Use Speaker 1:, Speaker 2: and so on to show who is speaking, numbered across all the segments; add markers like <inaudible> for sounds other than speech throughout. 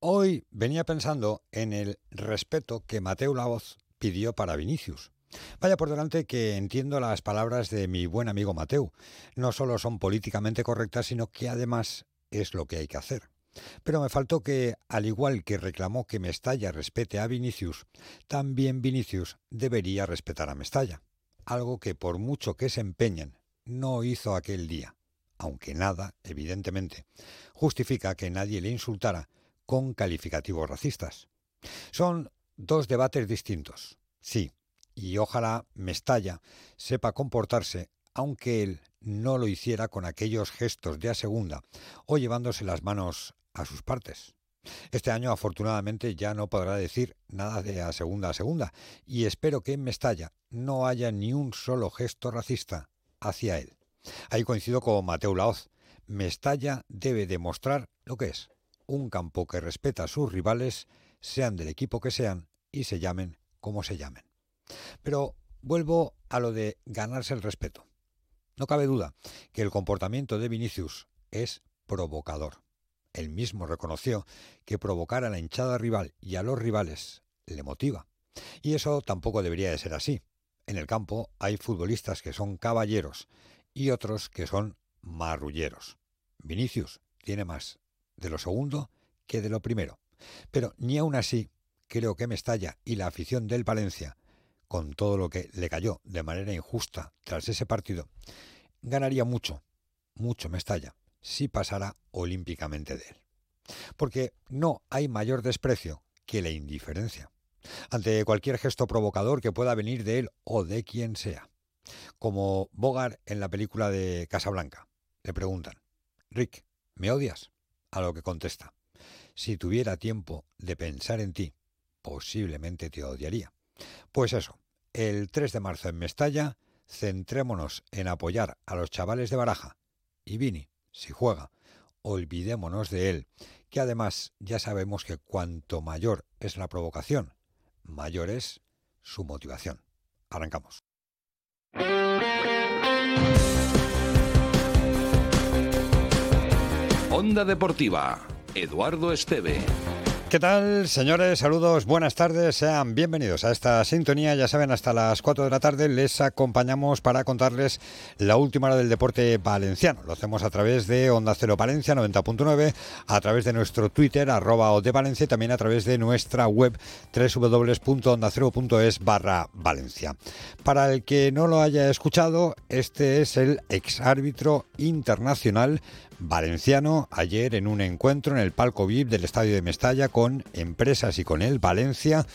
Speaker 1: Hoy venía pensando en el respeto que Mateo Laoz pidió para Vinicius. Vaya por delante que entiendo las palabras de mi buen amigo Mateo. No solo son políticamente correctas, sino que además es lo que hay que hacer. Pero me faltó que, al igual que reclamó que Mestalla respete a Vinicius, también Vinicius debería respetar a Mestalla. Algo que por mucho que se empeñen, no hizo aquel día. Aunque nada, evidentemente, justifica que nadie le insultara con calificativos racistas. Son dos debates distintos, sí, y ojalá Mestalla sepa comportarse, aunque él no lo hiciera con aquellos gestos de a segunda o llevándose las manos a sus partes. Este año afortunadamente ya no podrá decir nada de a segunda a segunda y espero que en Mestalla no haya ni un solo gesto racista hacia él. Ahí coincido con Mateo Laoz. Mestalla debe demostrar lo que es, un campo que respeta a sus rivales, sean del equipo que sean y se llamen como se llamen. Pero vuelvo a lo de ganarse el respeto. No cabe duda que el comportamiento de Vinicius es provocador. Él mismo reconoció que provocar a la hinchada rival y a los rivales le motiva. Y eso tampoco debería de ser así. En el campo hay futbolistas que son caballeros y otros que son marrulleros. Vinicius tiene más de lo segundo que de lo primero. Pero ni aún así creo que Mestalla y la afición del Valencia, con todo lo que le cayó de manera injusta tras ese partido, ganaría mucho, mucho Mestalla, si pasara olímpicamente de él. Porque no hay mayor desprecio que la indiferencia ante cualquier gesto provocador que pueda venir de él o de quien sea. Como Bogart en la película de Casablanca. Le preguntan, Rick, ¿me odias? A lo que contesta, si tuviera tiempo de pensar en ti, posiblemente te odiaría. Pues eso, el 3 de marzo en Mestalla, centrémonos en apoyar a los chavales de Baraja. Y Vini, si juega, olvidémonos de él, que además ya sabemos que cuanto mayor es la provocación, mayor es su motivación. Arrancamos.
Speaker 2: Onda Deportiva, Eduardo Esteve.
Speaker 1: ¿Qué tal, señores? Saludos, buenas tardes, sean bienvenidos a esta sintonía. Ya saben, hasta las 4 de la tarde les acompañamos para contarles la última hora del deporte valenciano. Lo hacemos a través de Onda Cero Valencia 90.9, a través de nuestro Twitter, arroba Valencia, y también a través de nuestra web www.ondacero.es barra Valencia. Para el que no lo haya escuchado, este es el exárbitro internacional valenciano ayer en un encuentro en el palco VIP del Estadio de Mestalla con empresas y con él Valencia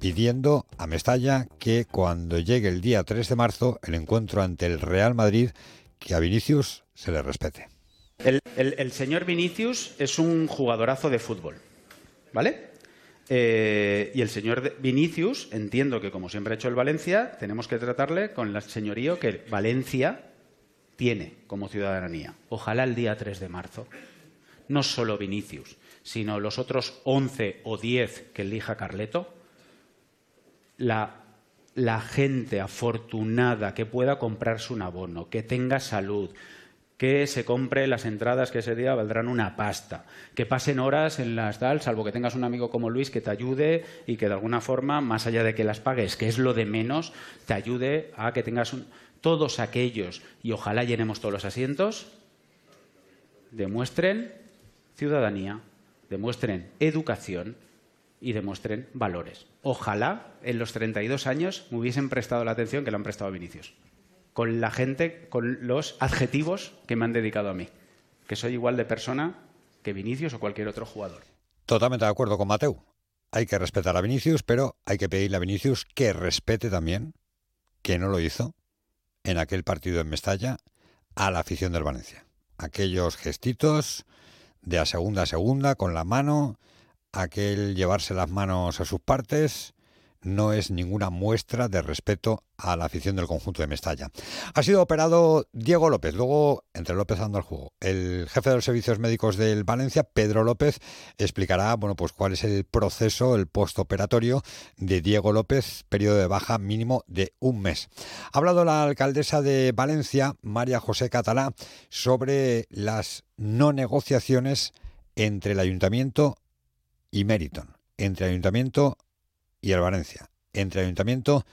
Speaker 1: pidiendo a Mestalla que cuando llegue el día 3 de marzo el encuentro ante el Real Madrid que a Vinicius se le respete.
Speaker 3: El, señor Vinicius es un jugadorazo de fútbol, ¿vale? Eh, y el señor Vinicius, entiendo que como siempre ha hecho el Valencia, tenemos que tratarle con el señorío que Valencia tiene como ciudadanía. Ojalá el día 3 de marzo. No solo Vinicius, sino los otros 11 o 10 que elija Carleto. La, gente afortunada que pueda comprarse un abono, que tenga salud, que se compre las entradas que ese día valdrán una pasta, que pasen horas en las tal, salvo que tengas un amigo como Luis que te ayude y que de alguna forma, más allá de que las pagues, que es lo de menos, te ayude a que tengas un todos aquellos, y ojalá llenemos todos los asientos, demuestren ciudadanía, demuestren educación y demuestren valores. Ojalá en los 32 años me hubiesen prestado la atención que le han prestado a Vinicius, con la gente, con los adjetivos que me han dedicado a mí, que soy igual de persona que Vinicius o cualquier otro jugador.
Speaker 1: Totalmente de acuerdo con Mateo. Hay que respetar a Vinicius, pero hay que pedirle a Vinicius que respete también, que no lo hizo, en aquel partido en Mestalla a la afición del Valencia. Aquellos gestitos de a segunda a segunda con la mano, aquel llevarse las manos a sus partes, no es ninguna muestra de respeto a la afición del conjunto de Mestalla. Ha sido operado Diego López, luego entre López anda el juego. El jefe de los servicios médicos del Valencia, Pedro López, explicará bueno, pues cuál es el proceso, el postoperatorio de Diego López, periodo de baja mínimo de un mes. Ha hablado la alcaldesa de Valencia, María José Catalá, sobre las no negociaciones entre el ayuntamiento y Meriton, entre Ayuntamiento y el Valencia, entre Ayuntamiento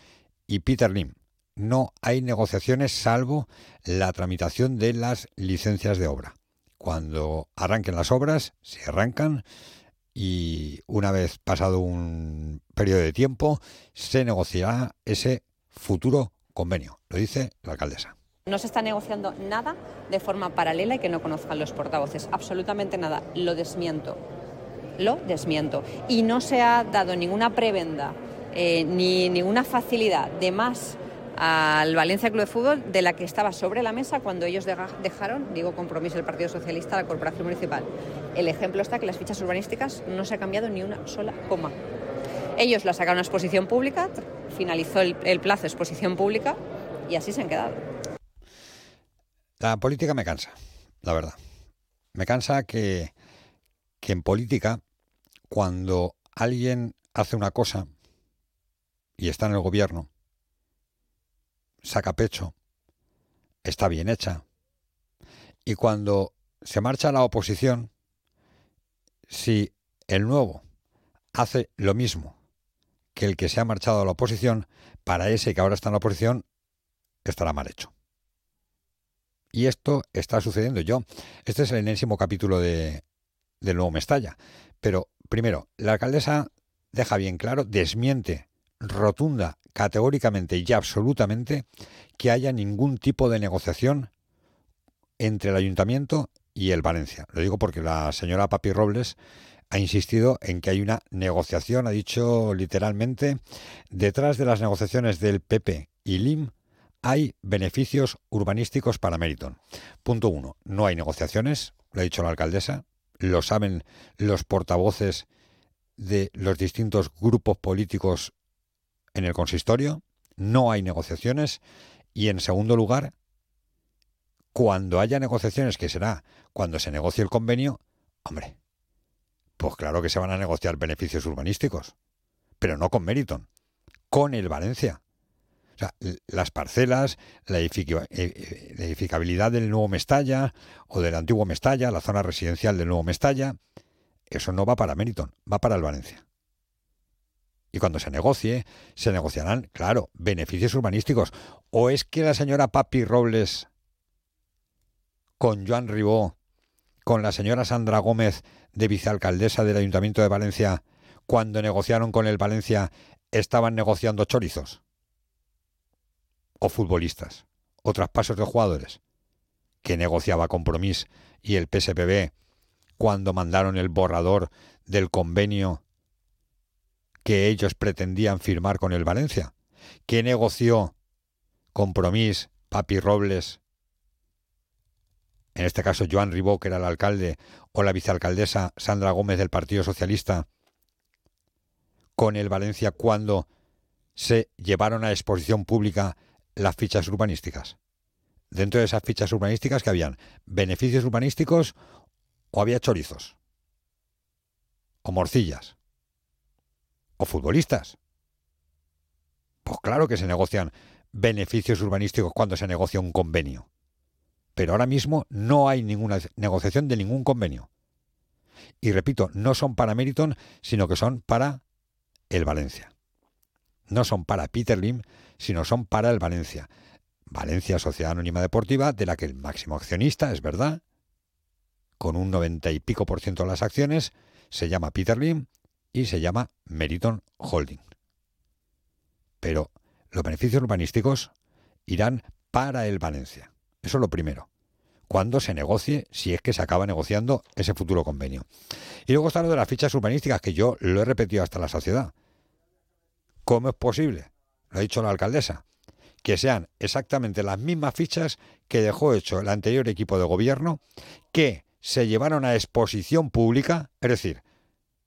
Speaker 1: y Peter Lim. No hay negociaciones salvo la tramitación de las licencias de obra. Cuando arranquen las obras, se arrancan y una vez pasado un periodo de tiempo, se negociará ese futuro convenio. Lo dice la alcaldesa.
Speaker 4: No se está negociando nada de forma paralela y que no conozcan los portavoces. Absolutamente nada. Lo desmiento. Lo desmiento. Y no se ha dado ninguna prebenda eh, ni ninguna facilidad de más al Valencia Club de Fútbol de la que estaba sobre la mesa cuando ellos dejaron, digo compromiso, el Partido Socialista la Corporación Municipal. El ejemplo está que las fichas urbanísticas no se ha cambiado ni una sola coma. Ellos la sacaron a exposición pública, finalizó el, el plazo de exposición pública y así se han quedado.
Speaker 1: La política me cansa, la verdad. Me cansa que, que en política, cuando alguien hace una cosa y está en el gobierno, saca pecho, está bien hecha, y cuando se marcha a la oposición, si el nuevo hace lo mismo que el que se ha marchado a la oposición, para ese que ahora está en la oposición, estará mal hecho. Y esto está sucediendo. Yo, este es el enésimo capítulo de, del nuevo Mestalla. Pero, primero, la alcaldesa deja bien claro, desmiente rotunda, categóricamente y absolutamente que haya ningún tipo de negociación entre el ayuntamiento y el Valencia. Lo digo porque la señora Papi Robles ha insistido en que hay una negociación, ha dicho literalmente, detrás de las negociaciones del PP y LIM hay beneficios urbanísticos para Meriton. Punto uno, no hay negociaciones, lo ha dicho la alcaldesa, lo saben los portavoces de los distintos grupos políticos en el consistorio, no hay negociaciones y en segundo lugar, cuando haya negociaciones, que será cuando se negocie el convenio, hombre, pues claro que se van a negociar beneficios urbanísticos, pero no con Meriton, con el Valencia. O sea, las parcelas, la, eh, eh, la edificabilidad del nuevo Mestalla o del antiguo Mestalla, la zona residencial del nuevo Mestalla, eso no va para Meriton, va para el Valencia. Y cuando se negocie, se negociarán, claro, beneficios urbanísticos. ¿O es que la señora Papi Robles con Joan Ribó, con la señora Sandra Gómez de vicealcaldesa del Ayuntamiento de Valencia, cuando negociaron con el Valencia, estaban negociando chorizos? ¿O futbolistas? ¿O traspasos de jugadores? que negociaba Compromís y el PSPB cuando mandaron el borrador del convenio que ellos pretendían firmar con el Valencia. ¿Qué negoció Compromís, Papi Robles, en este caso Joan Ribó, que era el alcalde, o la vicealcaldesa Sandra Gómez del Partido Socialista, con el Valencia cuando se llevaron a exposición pública las fichas urbanísticas? Dentro de esas fichas urbanísticas que habían beneficios urbanísticos o había chorizos o morcillas o futbolistas. Pues claro que se negocian beneficios urbanísticos cuando se negocia un convenio. Pero ahora mismo no hay ninguna negociación de ningún convenio. Y repito, no son para Meriton, sino que son para el Valencia. No son para Peter Lim, sino son para el Valencia. Valencia Sociedad Anónima Deportiva, de la que el máximo accionista, es verdad, con un noventa y pico por ciento de las acciones, se llama Peter Lim y se llama Meriton Holding. Pero los beneficios urbanísticos irán para el Valencia. Eso es lo primero. Cuando se negocie, si es que se acaba negociando ese futuro convenio. Y luego está lo de las fichas urbanísticas, que yo lo he repetido hasta la sociedad. ¿Cómo es posible? Lo ha dicho la alcaldesa. Que sean exactamente las mismas fichas que dejó hecho el anterior equipo de gobierno, que se llevaron a exposición pública, es decir,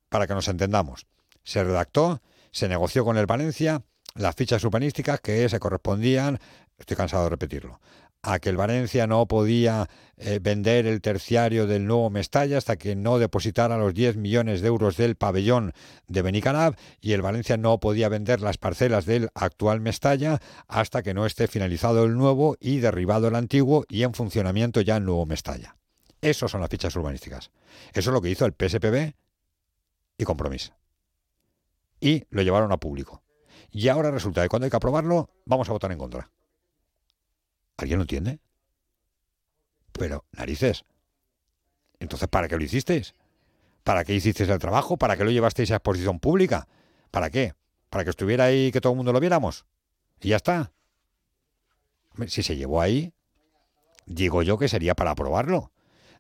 Speaker 1: para que nos entendamos. Se redactó, se negoció con el Valencia las fichas urbanísticas que se correspondían, estoy cansado de repetirlo, a que el Valencia no podía eh, vender el terciario del nuevo Mestalla hasta que no depositara los 10 millones de euros del pabellón de Benicarab y el Valencia no podía vender las parcelas del actual Mestalla hasta que no esté finalizado el nuevo y derribado el antiguo y en funcionamiento ya el nuevo Mestalla. Esas son las fichas urbanísticas. Eso es lo que hizo el PSPB y Compromís. Y lo llevaron a público. Y ahora resulta que cuando hay que aprobarlo, vamos a votar en contra. ¿Alguien lo entiende? Pero, narices. Entonces, ¿para qué lo hicisteis? ¿Para qué hicisteis el trabajo? ¿Para qué lo llevasteis a exposición pública? ¿Para qué? ¿Para que estuviera ahí y que todo el mundo lo viéramos? Y ya está. Si se llevó ahí, digo yo que sería para aprobarlo.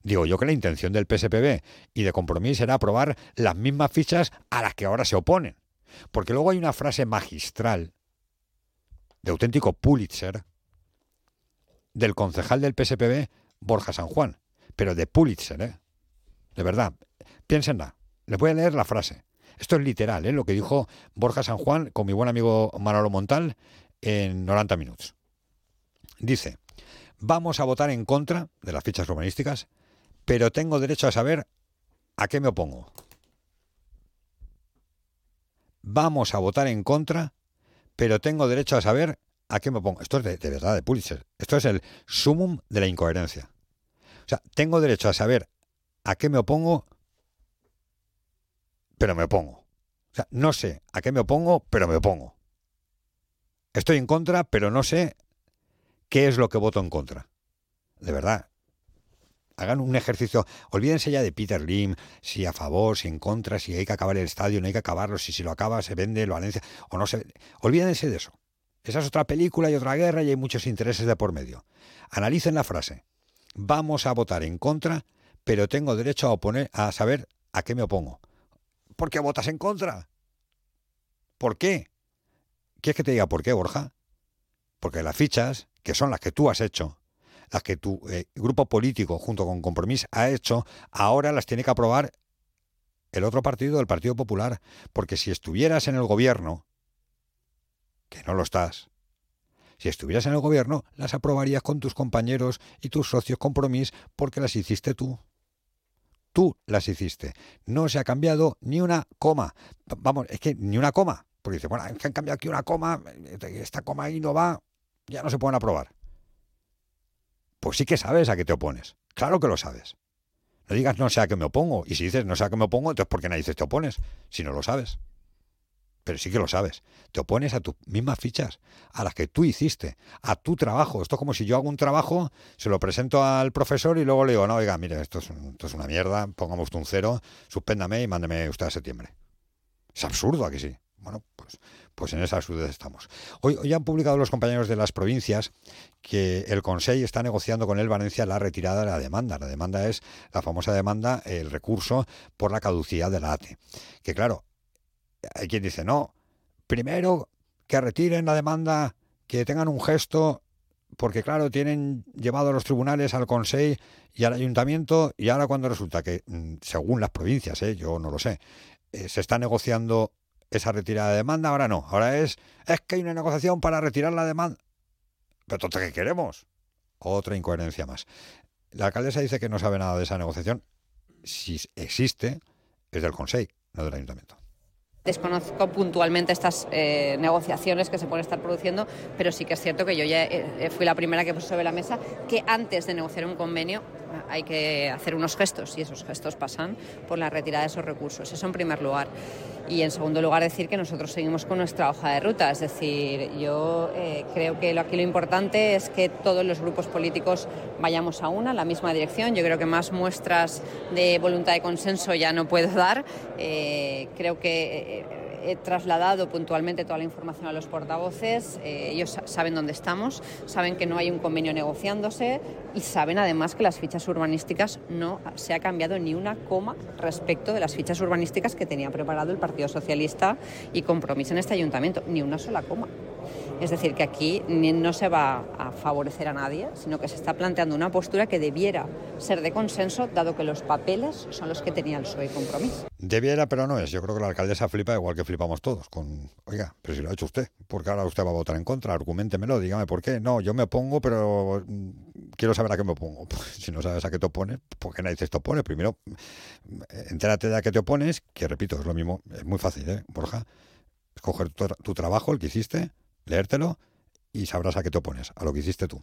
Speaker 1: Digo yo que la intención del PSPB y de compromiso era aprobar las mismas fichas a las que ahora se oponen. Porque luego hay una frase magistral de auténtico Pulitzer del concejal del PSPB, Borja San Juan, pero de Pulitzer, ¿eh? De verdad, piénsenla. Les voy a leer la frase. Esto es literal, ¿eh? lo que dijo Borja San Juan con mi buen amigo Manolo Montal en 90 minutos. Dice, vamos a votar en contra de las fichas urbanísticas, pero tengo derecho a saber a qué me opongo. Vamos a votar en contra, pero tengo derecho a saber a qué me opongo. Esto es de, verdad de Pulitzer. Esto es el sumum de la incoherencia. O sea, tengo derecho a saber a qué me opongo, pero me opongo. O sea, no sé a qué me opongo, pero me opongo. Estoy en contra, pero no sé qué es lo que voto en contra. De verdad. Hagan un ejercicio. Olvídense ya de Peter Lim, si a favor, si en contra, si hay que acabar el estadio, no hay que acabarlo, si si lo acaba se vende lo Valencia o no se. Olvídense de eso. Esa es otra película y otra guerra y hay muchos intereses de por medio. Analicen la frase. Vamos a votar en contra, pero tengo derecho a oponer a saber a qué me opongo. ¿Por qué votas en contra? ¿Por qué? ¿Quieres que te diga por qué, Borja? Porque las fichas, que son las que tú has hecho, las que tu eh, grupo político junto con Compromís ha hecho, ahora las tiene que aprobar el otro partido, el Partido Popular. Porque si estuvieras en el gobierno, que no lo estás, si estuvieras en el gobierno, las aprobarías con tus compañeros y tus socios Compromís porque las hiciste tú. Tú las hiciste. No se ha cambiado ni una coma. Vamos, es que ni una coma. Porque dice, bueno, es que han cambiado aquí una coma, esta coma ahí no va, ya no se pueden aprobar. Pues sí que sabes a qué te opones. Claro que lo sabes. No digas no sé a qué me opongo. Y si dices no sé a qué me opongo, entonces ¿por qué no dices te opones? Si no lo sabes. Pero sí que lo sabes. Te opones a tus mismas fichas, a las que tú hiciste, a tu trabajo. Esto es como si yo hago un trabajo, se lo presento al profesor y luego le digo, no, oiga, mire, esto es, esto es una mierda, pongamos usted un cero, suspéndame y mándeme usted a septiembre. Es absurdo, aquí sí. Bueno, pues, pues en esa absurdez estamos. Hoy, hoy han publicado los compañeros de las provincias que el Consejo está negociando con el Valencia la retirada de la demanda. La demanda es la famosa demanda, el recurso por la caducidad de la ATE. Que claro, hay quien dice, no, primero que retiren la demanda, que tengan un gesto, porque claro, tienen llevado a los tribunales al Consejo y al Ayuntamiento, y ahora cuando resulta que, mm, según las provincias, ¿eh? yo no lo sé, eh, se está negociando esa retirada de demanda, ahora no, ahora es, es que hay una negociación para retirar la demanda. Pero entonces, ¿qué queremos? Otra incoherencia más. La alcaldesa dice que no sabe nada de esa negociación. Si existe, es del Consejo, no del Ayuntamiento.
Speaker 4: Desconozco puntualmente estas eh, negociaciones que se pueden estar produciendo, pero sí que es cierto que yo ya eh, fui la primera que puso sobre la mesa que antes de negociar un convenio hay que hacer unos gestos y esos gestos pasan por la retirada de esos recursos. Eso en primer lugar. Y en segundo lugar decir que nosotros seguimos con nuestra hoja de ruta. Es decir, yo eh, creo que aquí lo importante es que todos los grupos políticos vayamos a una, la misma dirección. Yo creo que más muestras de voluntad de consenso ya no puedo <laughs> dar. Eh, creo que eh, he trasladado puntualmente toda la información a los portavoces, eh, ellos saben dónde estamos, saben que no hay un convenio negociándose y saben además que las fichas urbanísticas no se ha cambiado ni una coma respecto de las fichas urbanísticas que tenía preparado el Partido Socialista y compromiso en este ayuntamiento, ni una sola coma. Es decir, que aquí no se va a favorecer a nadie, sino que se está planteando una postura que debiera ser de consenso, dado que los papeles son los que tenía el PSOE compromiso.
Speaker 1: Debiera, pero no es. Yo creo que la alcaldesa flipa igual que flipamos todos. Con, oiga, pero si lo ha hecho usted, ¿por qué ahora usted va a votar en contra? Argumentemelo, dígame por qué. No, yo me opongo, pero mm, quiero saber a qué me opongo. <laughs> Pues, si no sabes a qué te opones, ¿por qué nadie te opone? Primero, entérate de a qué te opones, que repito, es lo mismo, es muy fácil, ¿eh, Borja? Escoger tu trabajo, el que hiciste, leértelo y sabrás a qué te opones, a lo que hiciste tú.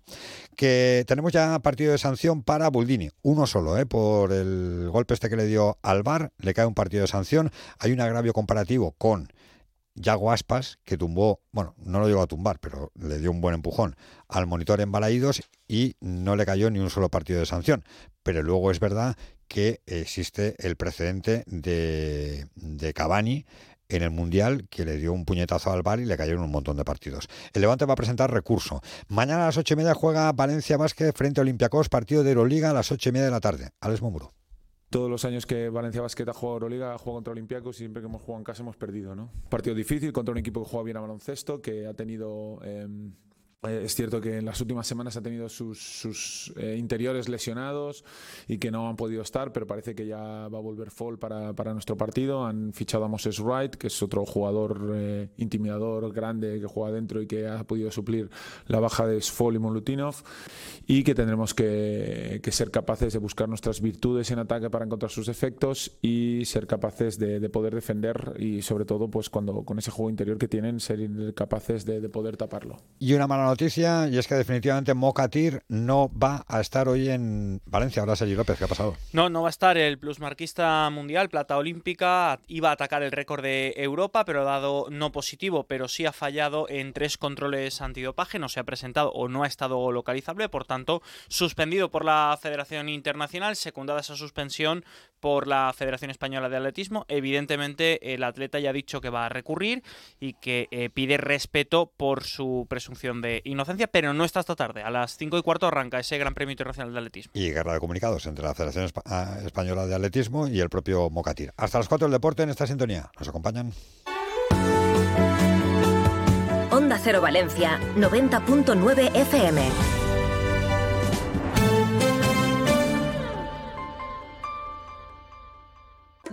Speaker 1: Que tenemos ya partido de sanción para Buldini, uno solo, ¿eh? por el golpe este que le dio al bar, le cae un partido de sanción. Hay un agravio comparativo con Yago Aspas, que tumbó, bueno, no lo llegó a tumbar, pero le dio un buen empujón al monitor en Balaídos y no le cayó ni un solo partido de sanción. Pero luego es verdad que existe el precedente de, de Cavani en el Mundial que le dio un puñetazo al bar y le cayeron un montón de partidos. El Levante va a presentar recurso. Mañana a las ocho y media juega Valencia Vázquez frente a Olympiacos, partido de Euroliga a las ocho y media de la tarde. Alex Momuro.
Speaker 5: Todos los años que Valencia Basket ha jugado Euroliga, ha jugado contra Olympiacos y siempre que hemos jugado en casa hemos perdido. ¿no? Partido difícil contra un equipo que juega bien a baloncesto, que ha tenido eh, eh, es cierto que en las últimas semanas ha tenido sus, eh, interiores lesionados y que no han podido estar, pero parece que ya va a volver Fall para, para nuestro partido. Han fichado a Moses Wright, que es otro jugador eh, intimidador grande que juega dentro y que ha podido suplir la baja de Fall y Molutinov. Y que tendremos que, ser capaces de buscar nuestras virtudes en ataque para encontrar sus efectos y ser capaces de, poder defender y sobre todo pues cuando con ese juego interior que tienen ser capaces de, de poder taparlo.
Speaker 1: Y una mala noticia y es que definitivamente Mocatir no va a estar hoy en Valencia. Ahora Sergio López, ¿qué ha pasado?
Speaker 6: No, no va a estar el plusmarquista mundial, plata olímpica. Iba a atacar el récord de Europa, pero ha dado no positivo, pero sí ha fallado en tres controles antidopaje. No se ha presentado o no ha estado localizable, por tanto, suspendido por la Federación Internacional, secundada esa suspensión por la Federación Española de Atletismo. Evidentemente, el atleta ya ha dicho que va a recurrir y que eh, pide respeto por su presunción de inocencia, pero no está esta tarde. A las 5 y cuarto arranca ese Gran Premio Internacional de Atletismo.
Speaker 1: Y guerra de comunicados entre la Federación ah, Española de Atletismo y el propio Mocatir. Hasta las 4 del deporte en esta sintonía. ¿Nos acompañan?
Speaker 7: Onda Cero Valencia, 90.9 FM.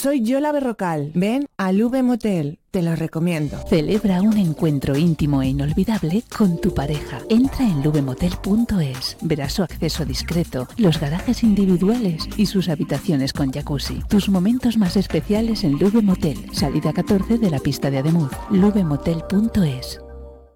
Speaker 8: Soy Yola Berrocal. Ven al V Motel. Te lo recomiendo.
Speaker 9: Celebra un encuentro íntimo e inolvidable con tu pareja. Entra en lubemotel.es. Verás su acceso discreto, los garajes individuales y sus habitaciones con jacuzzi. Tus momentos más especiales en Lube Motel. Salida 14 de la pista de Ademuz. lubemotel.es.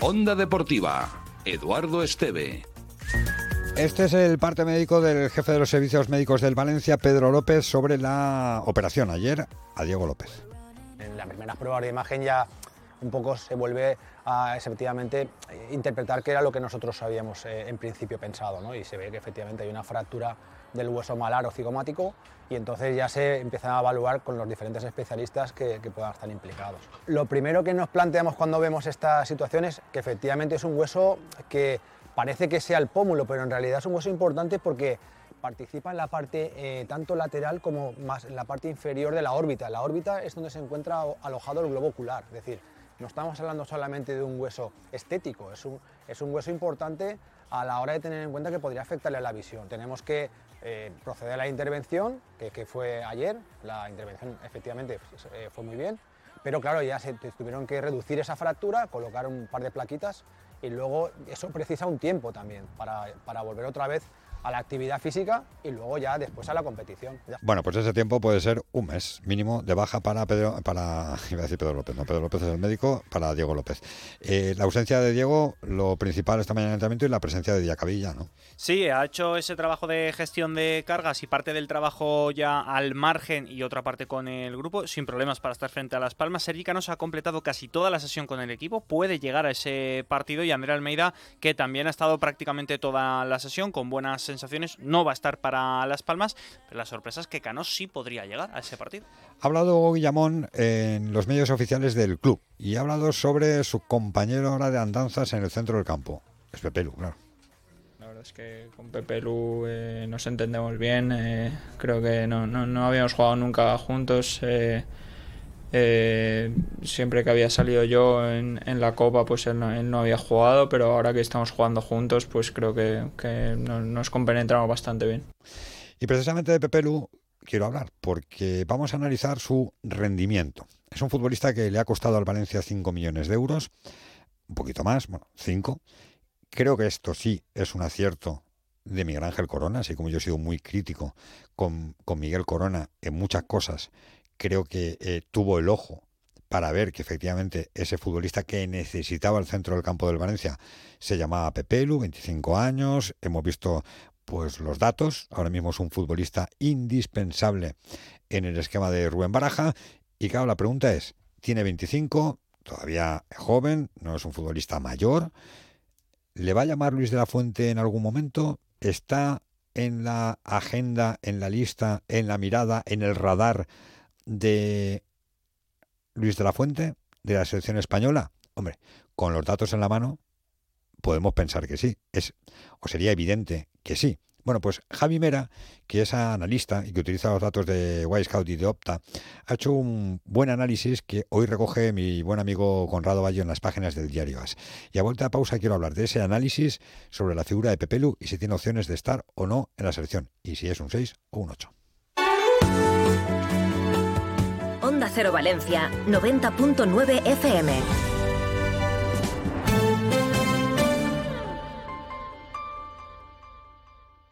Speaker 2: Onda Deportiva, Eduardo Esteve.
Speaker 1: Este es el parte médico del jefe de los servicios médicos del Valencia, Pedro López, sobre la operación ayer a Diego López.
Speaker 10: En las primeras pruebas de imagen ya un poco se vuelve a efectivamente interpretar qué era lo que nosotros habíamos eh, en principio pensado, ¿no? y se ve que efectivamente hay una fractura del hueso malar o cigomático y entonces ya se empiezan a evaluar con los diferentes especialistas que, puedan estar implicados. Lo primero que nos planteamos cuando vemos esta situación es que efectivamente es un hueso que parece que sea el pómulo, pero en realidad es un hueso importante porque participa en la parte eh, tanto lateral como más en la parte inferior de la órbita. La órbita es donde se encuentra alojado el globo ocular, es decir, no estamos hablando solamente de un hueso estético, es un, es un hueso importante a la hora de tener en cuenta que podría afectarle a la visión. Tenemos que eh, proceder a la intervención, que, fue ayer, la intervención efectivamente eh, fue muy bien, pero claro, ya se tuvieron que reducir esa fractura, colocar un par de plaquitas y luego eso precisa un tiempo también para, volver otra vez a la actividad física y luego ya después a la competición.
Speaker 1: Bueno, pues ese tiempo puede ser un mes mínimo de baja para Pedro, para <laughs> iba a decir Pedro López, no Pedro López es el médico, para Diego López. Eh, la ausencia de Diego, lo principal esta mañana en el entrenamiento y la presencia de Diacabilla, ¿no?
Speaker 6: Sí, ha hecho ese trabajo de gestión de cargas y parte del trabajo ya al margen y otra parte con el grupo, sin problemas para estar frente a Las Palmas. Sergi Canosa ha completado casi toda la sesión con el equipo, puede llegar a ese partido y Andrea Almeida, que también ha estado prácticamente toda la sesión con buenas sensaciones, no va a estar para Las Palmas, pero la sorpresa es que Cano sí podría llegar a ese partido.
Speaker 1: Ha hablado Guillamón en los medios oficiales del club y ha hablado sobre su compañero ahora de andanzas en el centro del campo. Es Pepe Lu, claro.
Speaker 11: La verdad es que con Pepe Lu eh, nos entendemos bien. eh, creo que no, no, no habíamos jugado nunca juntos. eh, eh, siempre que había salido yo en, la Copa, pues él no, él no había jugado, pero ahora que estamos jugando juntos, pues creo que, que no- nos compenetramos bastante bien.
Speaker 1: Y precisamente de Pepe Lu quiero hablar, porque vamos a analizar su rendimiento. Es un futbolista que le ha costado al Valencia 5 millones de euros, un poquito más, bueno, 5. Creo que esto sí es un acierto de Miguel Ángel Corona, así como yo he sido muy crítico con Miguel Corona en muchas cosas, creo que eh, tuvo el ojo para ver que efectivamente ese futbolista que necesitaba el centro del campo del Valencia se llamaba Pepelu, 25 años, hemos visto pues los datos, ahora mismo es un futbolista indispensable en el esquema de Rubén Baraja. Y claro, la pregunta es, tiene 25, todavía joven, no es un futbolista mayor, ¿le va a llamar Luis de la Fuente en algún momento? ¿Está en la agenda, en la lista, en la mirada, en el radar de Luis de la Fuente, de la selección española? Hombre, con los datos en la mano, podemos pensar que sí, es, o sería evidente que sí. Bueno, pues Javi Mera, que es analista y que utiliza los datos de Wisecout y de Opta, ha hecho un buen análisis que hoy recoge mi buen amigo Conrado Bayo en las páginas del diario AS. Y a vuelta de pausa quiero hablar de ese análisis sobre la figura de Pepelu y si tiene opciones de estar o no en la selección, y si es un 6 o un 8.
Speaker 7: Onda Cero Valencia, 90.9 FM.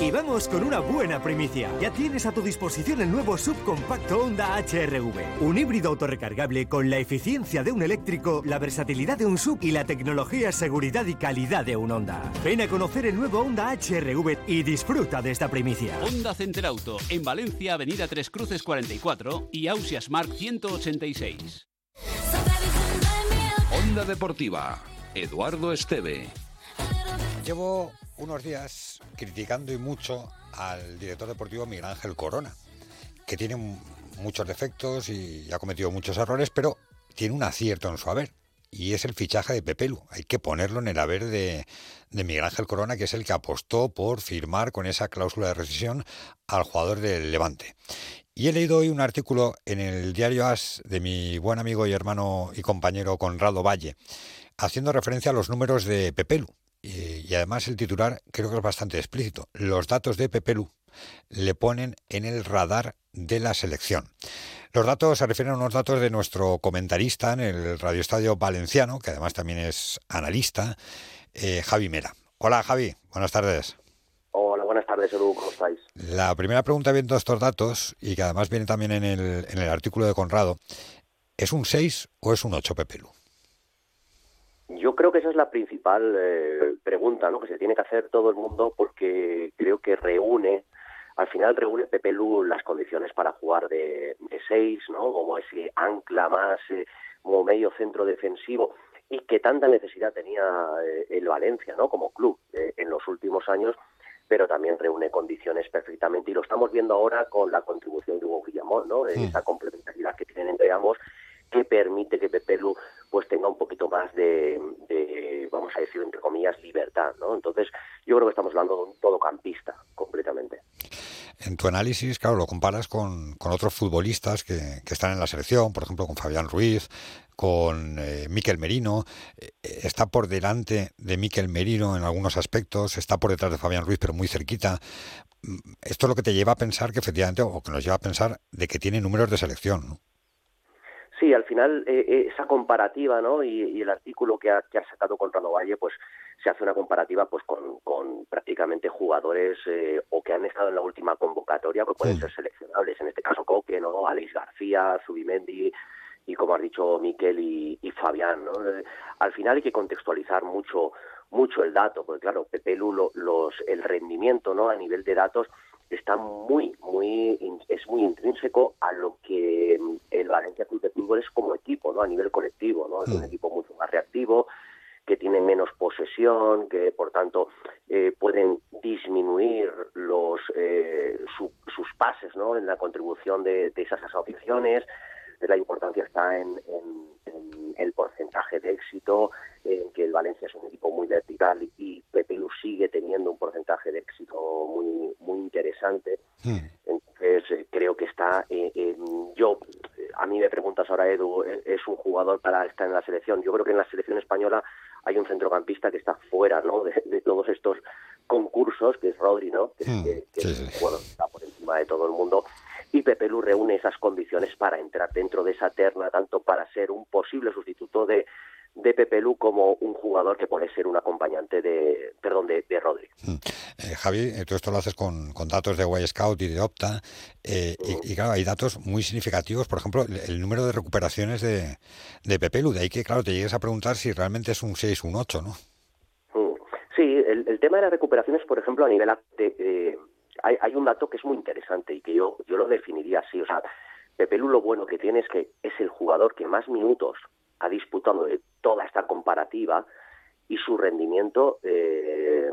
Speaker 12: Y vamos con una buena primicia. Ya tienes a tu disposición el nuevo subcompacto Honda HRV. Un híbrido autorrecargable con la eficiencia de un eléctrico, la versatilidad de un sub y la tecnología, seguridad y calidad de un Honda. Ven a conocer el nuevo Honda HRV y disfruta de esta primicia.
Speaker 13: Honda Center Auto, en Valencia, Avenida Tres Cruces 44 y Ausias Mark 186.
Speaker 2: Onda Deportiva, Eduardo Esteve.
Speaker 1: Llevo unos días criticando y mucho al director deportivo Miguel Ángel Corona, que tiene muchos defectos y ha cometido muchos errores, pero tiene un acierto en su haber. Y es el fichaje de Pepelu. Hay que ponerlo en el haber de, de Miguel Ángel Corona, que es el que apostó por firmar con esa cláusula de rescisión al jugador del Levante. Y he leído hoy un artículo en el diario As de mi buen amigo y hermano y compañero Conrado Valle, haciendo referencia a los números de Pepelu. Y, y además el titular creo que es bastante explícito. Los datos de Pepelu le ponen en el radar de la selección. Los datos se refieren a unos datos de nuestro comentarista en el radioestadio valenciano, que además también es analista, eh, Javi Mera. Hola Javi, buenas tardes.
Speaker 14: Hola, buenas tardes, Edu, ¿cómo estáis?
Speaker 1: La primera pregunta viendo estos datos, y que además viene también en el, en el artículo de Conrado, ¿es un 6 o es un 8 Pepelu?
Speaker 14: Yo creo que esa es la principal eh, pregunta ¿no? que se tiene que hacer todo el mundo porque creo que reúne, al final reúne Pepe Lu las condiciones para jugar de, de seis, ¿no? como ese ancla más, eh, como medio centro defensivo y que tanta necesidad tenía eh, el Valencia ¿no? como club eh, en los últimos años pero también reúne condiciones perfectamente y lo estamos viendo ahora con la contribución de Hugo Guillamón, ¿no?
Speaker 1: Hmm.
Speaker 14: esa complementariedad que tienen entre ambos que permite que Pepe Lu pues tenga un poquito más de, vamos a decir entre comillas libertad no entonces yo creo que estamos hablando de un todocampista completamente
Speaker 1: En tu análisis, claro, lo comparas con, otros futbolistas que, están en la selección, por ejemplo, con Fabián Ruiz, con eh, Miquel Merino, eh, está por delante de Miquel Merino en algunos aspectos, está por detrás de Fabián Ruiz, pero muy cerquita. Mm, esto es lo que te lleva a pensar que efectivamente, o que nos lleva a pensar de que tiene números de selección.
Speaker 14: Sí, al final eh, esa comparativa, ¿no? Y, el artículo que ha, que ha sacado con Rano Valle, pues se hace una comparativa pues con, con prácticamente jugadores eh, o que han estado en la última convocatoria, que pueden ser seleccionables, en este caso Coque, ¿no? Alex García, Zubimendi y como has dicho Miquel y, Fabián, ¿no? Eh, al final hay que contextualizar mucho mucho el dato, porque claro, Pepe Lu, los, el rendimiento, ¿no? A nivel de datos está muy, muy, es muy intrínseco a lo que el Valencia Club de Fútbol es como equipo, ¿no? A nivel colectivo, ¿no? Es un equipo mucho más reactivo, que tienen menos posesión, que por tanto eh, pueden disminuir los eh, sus pases ¿no? en la contribución de, esas asociaciones. La importancia está en, el porcentaje de éxito, en que el Valencia es un equipo muy vertical y Pepe Lu sigue teniendo un porcentaje de éxito muy muy interesante. Hmm. Entonces eh, creo que está. yo a mí me preguntas ahora Edu, es un jugador para estar en la selección. Yo creo que en la selección española hay un centrocampista que está fuera ¿no? de, todos estos concursos, que es Rodri, ¿no? que, hmm, bueno, está por encima de todo el mundo. Y Pepe Lu reúne esas condiciones para entrar dentro de esa terna, tanto para ser un posible sustituto de, de Pepe Lu como un jugador que puede ser un acompañante de, perdón, de, de Rodri.
Speaker 1: Hmm. Eh, Javi, eh, tú esto lo haces con, con datos de Y Scout y de Opta, eh, y, claro, hay datos muy significativos, por ejemplo, el, número de recuperaciones de, de Pepe Lu, de ahí que, claro, te llegues a preguntar si realmente es un 6 o un 8, ¿no?
Speaker 14: Hmm. Sí, el, tema de las recuperaciones, por ejemplo, a nivel... De, hay, hay un dato que es muy interesante y que yo, yo lo definiría así, o sea, Pepe Lu lo bueno que tiene es que es el jugador que más minutos ha disputado de toda esta comparativa y su rendimiento eh,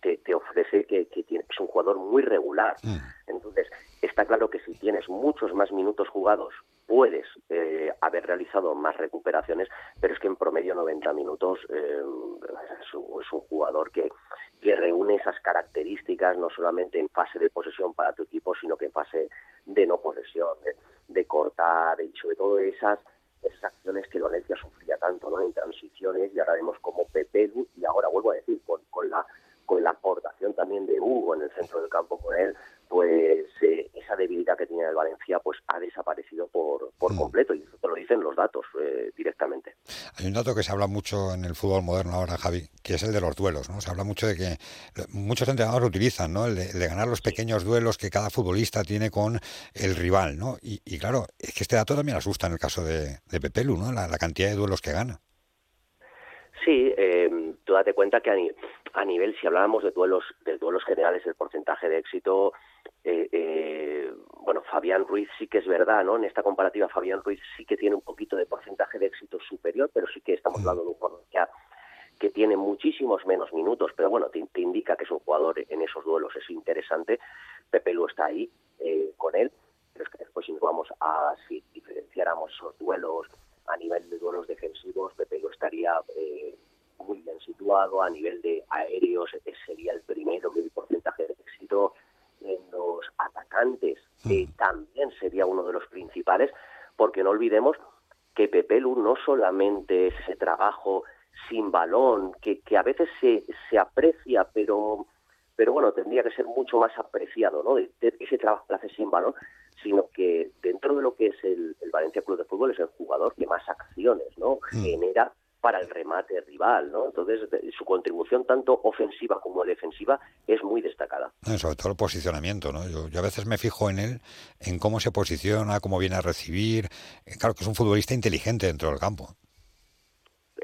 Speaker 14: te, ofrece que, tiene, es un jugador muy regular. Mm. Entonces, está claro que si tienes muchos más minutos jugados, puedes eh, haber realizado más recuperaciones, pero es que en promedio 90 minutos eh, es, un, jugador que, que reúne esas características no solamente en fase de posesión para tu equipo, sino que en fase de no posesión, de, de cortar y sobre todo esas esas acciones que Valencia sufría tanto ¿no? en transiciones y ahora vemos como Pepe y ahora vuelvo a decir con, con la con la aportación también de Hugo en el centro del campo con él, pues eh, esa debilidad que tenía el Valencia pues ha desaparecido por, por mm. completo y eso te lo dicen los datos eh, directamente.
Speaker 1: Hay un dato que se habla mucho en el fútbol moderno ahora, Javi, que es el de los duelos, ¿no? Se habla mucho de que muchos entrenadores lo utilizan, ¿no? El de, ganar los pequeños duelos que cada futbolista tiene con el rival, ¿no? Y, claro, es que este dato también asusta en el caso de, de Pepe Lu, ¿no? La, cantidad de duelos que gana.
Speaker 14: Sí, eh, tú date cuenta que a, nivel, si hablábamos de duelos, de duelos generales, el porcentaje de éxito eh, eh, bueno, Fabián Ruiz sí que es verdad, ¿no? En esta comparativa Fabián Ruiz sí que tiene un poquito de porcentaje de éxito superior, pero sí que estamos hablando de un jugador que, tiene muchísimos menos minutos, pero bueno, te, indica que es un jugador en esos duelos, es interesante. Pepe Lu está ahí eh, con él, pero es que después si nos vamos a, si diferenciáramos esos duelos a nivel de duelos defensivos, Pepe Lu estaría muy bien situado, a nivel de aéreos sería el primero que el porcentaje de éxito en los atacantes, que mm. también sería uno de los principales, porque no olvidemos que Pepe Lu no solamente es ese trabajo sin balón, que, que a veces se, se aprecia, pero, pero bueno, tendría que ser mucho más apreciado, ¿no? ese trabajo que hace sin balón, sino que dentro de lo que es el, el Valencia Club de Fútbol es el jugador que más acciones, ¿no? Mm. Genera para el remate rival, ¿no? Entonces, su contribución tanto ofensiva como defensiva es muy destacada.
Speaker 1: sobre todo el posicionamiento, ¿no? Yo, a veces me fijo en él, en cómo se posiciona, cómo viene a recibir. Eh, claro que es un futbolista inteligente dentro del campo.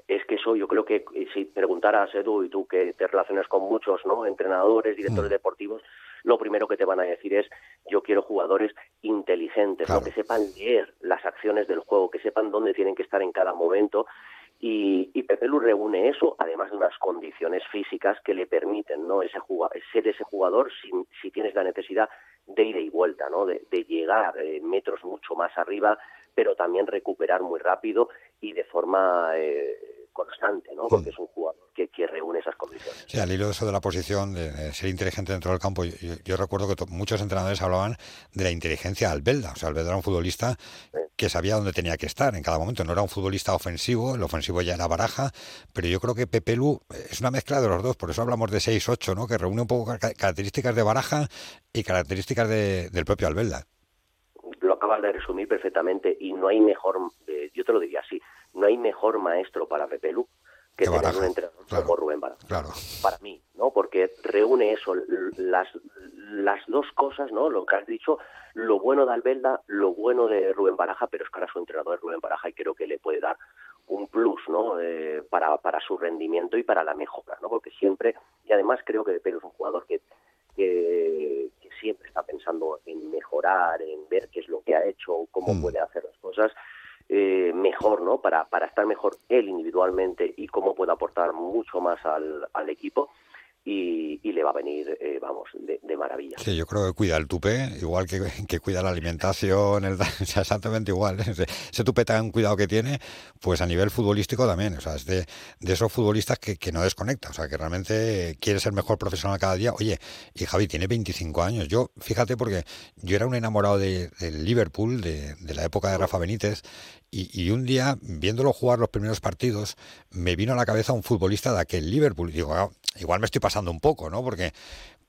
Speaker 14: Es que eso yo creo que si preguntaras, Edu, y tú que te relacionas con muchos, ¿no? Entrenadores, directores mm. deportivos, lo primero que te van a decir es yo quiero jugadores inteligentes, que sepan leer las acciones del juego, que sepan dónde tienen que estar en cada momento y, y Pepe Lu reúne eso, además de unas condiciones físicas que le permiten ¿no? ese ser ese jugador si, tienes la necesidad de ida y vuelta, ¿no? de, llegar eh, metros mucho más arriba, pero también recuperar muy rápido y de forma eh, constante, ¿no? porque es un jugador que, que reúne esas condiciones.
Speaker 1: Sí, al hilo de eso de la posición, de ser inteligente dentro del campo, yo, recuerdo que muchos entrenadores hablaban de la inteligencia Albelda. O sea, Albelda era un futbolista que sabía dónde tenía que estar en cada momento. No era un futbolista ofensivo, el ofensivo ya era baraja, pero yo creo que Pepe Lu es una mezcla de los dos, por eso hablamos de 6-8, ¿no? que reúne un poco características de baraja y características del propio Albelda.
Speaker 14: Acabas de resumir perfectamente y no hay mejor, eh, yo te lo diría así, no hay mejor maestro para Pepe Lu que tener un entrenador como Rubén Baraja.
Speaker 1: Claro.
Speaker 14: Para mí, ¿no? Porque reúne eso, las, las dos cosas, ¿no? Lo que has dicho, lo bueno de Albelda, lo bueno de Rubén Baraja, pero es que ahora su entrenador es Rubén Baraja y creo que le puede dar un plus, ¿no? Eh, para, para su rendimiento y para la mejora, ¿no? Porque siempre, y además creo que Pepe es un jugador que, que, siempre está pensando en mejorar, en ver qué es lo que ha hecho, cómo mm. puede hacer las cosas eh, mejor, ¿no? Para, para estar mejor él individualmente y cómo puede aportar mucho más al, al equipo y, le va a venir, eh, vamos, de, maravilla.
Speaker 1: Sí, yo creo que cuida el tupé, igual que, que cuida la alimentación, el, <laughs> exactamente igual. <laughs> Ese, ese tupé tan cuidado que tiene, pues a nivel futbolístico también. O sea, es de, de esos futbolistas que, que, no desconecta, o sea, que realmente quiere ser mejor profesional cada día. Oye, y Javi tiene 25 años. Yo, fíjate, porque yo era un enamorado de, del Liverpool, de, de la época de Rafa Benítez, y, y, un día, viéndolo jugar los primeros partidos, me vino a la cabeza un futbolista de aquel Liverpool. Digo, ah, igual me estoy pasando un poco, ¿no? Porque,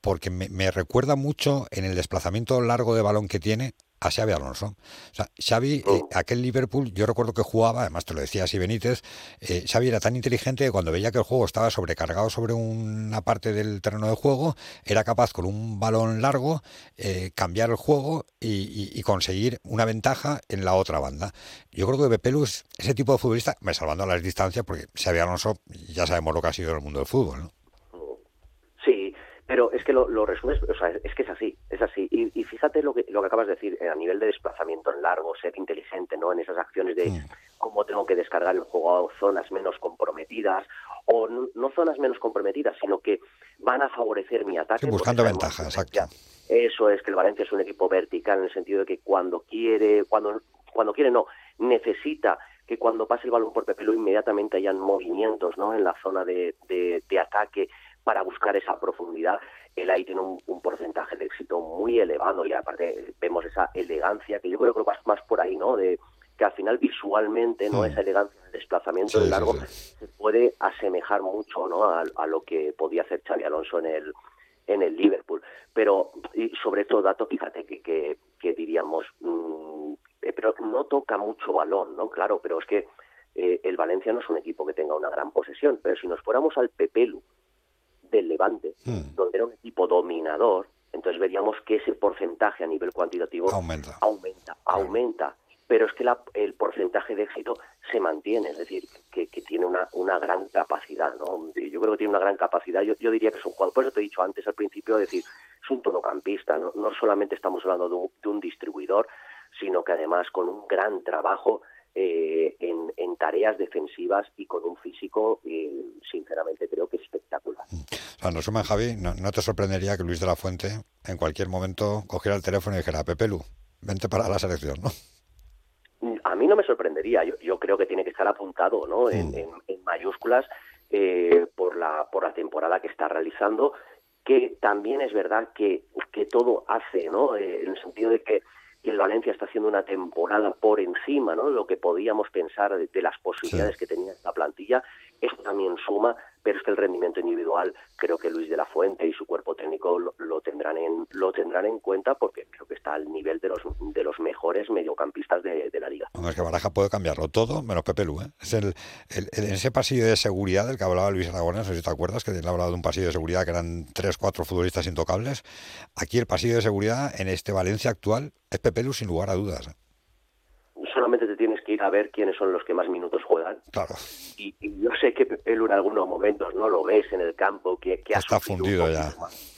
Speaker 1: porque me, recuerda mucho en el desplazamiento largo de balón que tiene a Xavi Alonso. O sea, Xavi, eh, oh. aquel Liverpool, yo recuerdo que jugaba, además te lo decía así Benítez, eh, Xavi era tan inteligente que cuando veía que el juego estaba sobrecargado sobre una parte del terreno de juego, era capaz con un balón largo eh, cambiar el juego y, conseguir una ventaja en la otra banda. Yo creo que Pepelu es ese tipo de futbolista, me salvando las distancias, porque Xavi Alonso ya sabemos lo que ha sido en el mundo del fútbol, ¿no?
Speaker 14: Pero es que lo, lo resumes, o sea, es que es así, es así. Y, fíjate lo que, lo que acabas de decir, eh, a nivel de desplazamiento en largo, ser inteligente, ¿no? En esas acciones de cómo tengo que descargar el juego a zonas menos comprometidas, o no, zonas menos comprometidas, sino que van a favorecer mi ataque.
Speaker 1: buscando ventaja, exacto.
Speaker 14: Eso es que el Valencia es un equipo vertical en el sentido de que cuando quiere, cuando, cuando quiere no, necesita que cuando pase el balón por Pepelo inmediatamente hayan movimientos ¿no? en la zona de, de, de ataque para buscar esa profundidad, él ahí tiene un, porcentaje de éxito muy elevado y aparte vemos esa elegancia que yo creo que va más por ahí, ¿no? De que al final visualmente, ¿no? Esa elegancia de desplazamiento de largo se puede asemejar mucho, ¿no? A, lo que podía hacer Xavi Alonso en el en el Liverpool. Pero y sobre todo, dato, fíjate que, que, diríamos, mm, eh, pero no toca mucho balón, ¿no? Claro, pero es que eh, el Valencia no es un equipo que tenga una gran posesión, pero si nos fuéramos al Pepelu, del Levante, hmm. donde era un equipo dominador, entonces veríamos que ese porcentaje a nivel cuantitativo
Speaker 1: aumenta,
Speaker 14: aumenta, aumenta. Pero es que el porcentaje de éxito se mantiene, es decir, que, tiene una, una, gran capacidad, ¿no? Yo creo que tiene una gran capacidad. Yo, diría que es un jugador, por eso te he dicho antes al principio, decir, es un todocampista, no, no solamente estamos hablando de un distribuidor, sino que además con un gran trabajo eh, en, tareas defensivas y con un físico, eh, sinceramente, creo que espectacular.
Speaker 1: O sea, en resumen, Javi, no, te sorprendería que Luis de la Fuente en cualquier momento cogiera el teléfono y dijera, Pepe Lu, vente para la selección, ¿no?
Speaker 14: A mí no me sorprendería, yo, creo que tiene que estar apuntado ¿no? en, mm. mayúsculas eh, por, la, por la temporada que está realizando, que también es verdad que, que todo hace, ¿no? en el sentido de que el Valencia está haciendo una temporada por encima ¿no? de lo que podíamos pensar de, las posibilidades que tenía esta plantilla. Esto también suma, pero es que el rendimiento individual creo que Luis de la Fuente y su cuerpo técnico lo, tendrán en lo tendrán en cuenta porque creo que está al nivel de los de los mejores mediocampistas de, la liga.
Speaker 1: es que Baraja puede cambiarlo todo menos Pepe Lu. ¿eh? Es el, ese pasillo de seguridad del que hablaba Luis Aragonés, no sé si te acuerdas que él hablado de un pasillo de seguridad que eran tres, cuatro futbolistas intocables. Aquí el pasillo de seguridad en este Valencia actual es Pepe Lu sin lugar a dudas. ¿eh?
Speaker 14: Solamente te tienes que ir a ver quiénes son los que más minutos juegan.
Speaker 1: Claro.
Speaker 14: Y, yo sé que Pepe Lu en algunos momentos no lo ves en el campo, que, que
Speaker 1: Está fundido ya.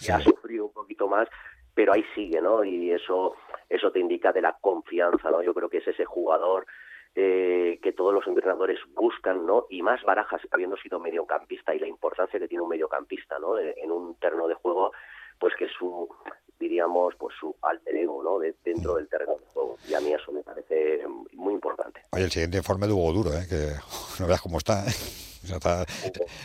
Speaker 14: que ha sufrido un poquito más, pero ahí sigue, ¿no? Y eso, eso te indica de la confianza, ¿no? Yo creo que es ese jugador eh, que todos los entrenadores buscan, ¿no? Y más Barajas, habiendo sido mediocampista y la importancia que tiene un mediocampista, ¿no? En un terreno de juego, pues que su, diríamos, pues su alter ego, ¿no? dentro del terreno de juego. Y a mí eso me parece muy importante.
Speaker 1: Oye, el siguiente informe de Hugo Duro, ¿eh? Que <laughs> no veas cómo está, ¿eh?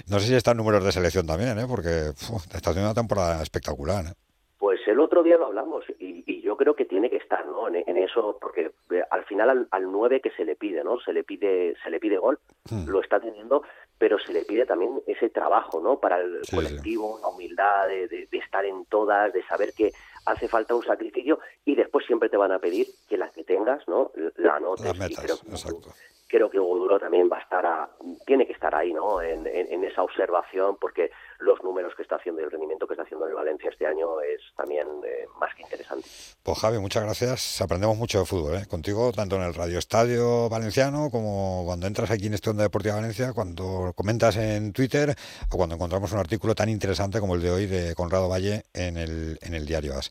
Speaker 1: no sé si están números de selección también, ¿eh? porque está haciendo una temporada espectacular. ¿eh?
Speaker 14: Pues el otro día lo hablamos y, yo creo que tiene que estar ¿no? en, eso, porque eh, al final al, al 9 que se le pide, ¿no? Se le pide, se le pide gol, lo está teniendo, pero se le pide también ese trabajo, ¿no? Para el colectivo, la humildad de, estar en todas, de saber que hace falta un sacrificio y después siempre te van a pedir que las que tengas, ¿no? La notes.
Speaker 1: Las metas, exacto
Speaker 14: creo que Hugo Duro también va a estar a, tiene que estar ahí no en, esa observación porque los números que está haciendo y el rendimiento que está haciendo el Valencia este año es también eh, más que interesante.
Speaker 1: Pues Javi muchas gracias. Aprendemos mucho de fútbol ¿eh? contigo tanto en el Radio Estadio Valenciano como cuando entras aquí en este Onda Deportiva Valencia cuando comentas en Twitter o cuando encontramos un artículo tan interesante como el de hoy de Conrado Valle en el, en el diario As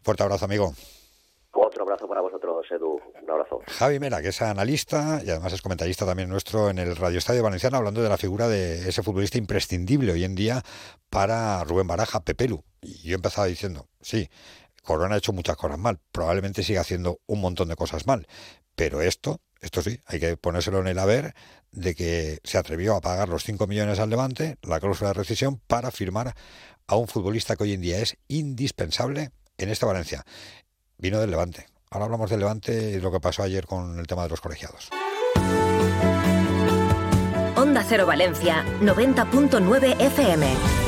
Speaker 1: fuerte abrazo amigo
Speaker 14: otro abrazo para vosotros, Edu. Un abrazo.
Speaker 1: Javi Mera, que es analista y además es comentarista también nuestro en el Radio Estadio Valenciano, hablando de la figura de ese futbolista imprescindible hoy en día para Rubén Baraja, Pepelu. Y yo empezaba diciendo, sí, Corona ha hecho muchas cosas mal, probablemente siga haciendo un montón de cosas mal, pero esto, esto sí, hay que ponérselo en el haber de que se atrevió a pagar los 5 millones al Levante, la cláusula de rescisión, para firmar a un futbolista que hoy en día es indispensable en esta Valencia vino del Levante. Ahora hablamos del Levante y lo que pasó ayer con el tema de los colegiados.
Speaker 7: Onda Cero Valencia, 90.9 FM.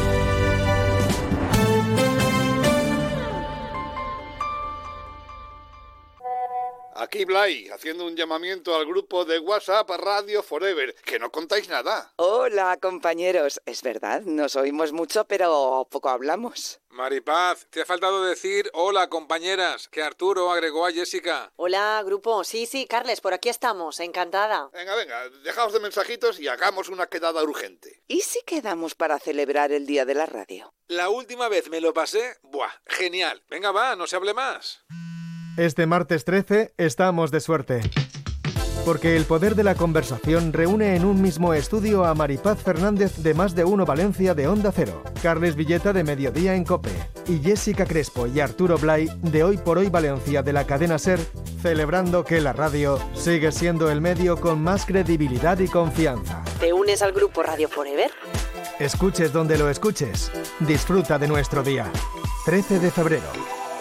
Speaker 15: Aquí Blay, haciendo un llamamiento al grupo de WhatsApp Radio Forever, que no contáis nada.
Speaker 16: Hola, compañeros. Es verdad, nos oímos mucho, pero poco hablamos.
Speaker 15: Maripaz, te ha faltado decir hola, compañeras, que Arturo agregó a Jessica.
Speaker 17: Hola, grupo. Sí, sí, Carles, por aquí estamos. Encantada.
Speaker 15: Venga, venga, dejaos de mensajitos y hagamos una quedada urgente.
Speaker 16: ¿Y si quedamos para celebrar el Día de la Radio?
Speaker 15: La última vez me lo pasé. Buah, genial. Venga, va, no se hable más.
Speaker 18: Este martes 13 estamos de suerte. Porque el poder de la conversación reúne en un mismo estudio a Maripaz Fernández de Más de Uno Valencia de Onda Cero, Carles Villeta de Mediodía en Cope y Jessica Crespo y Arturo Blay de Hoy por Hoy Valencia de la cadena Ser, celebrando que la radio sigue siendo el medio con más credibilidad y confianza.
Speaker 17: ¿Te unes al grupo Radio Forever?
Speaker 18: Escuches donde lo escuches. Disfruta de nuestro día. 13 de febrero.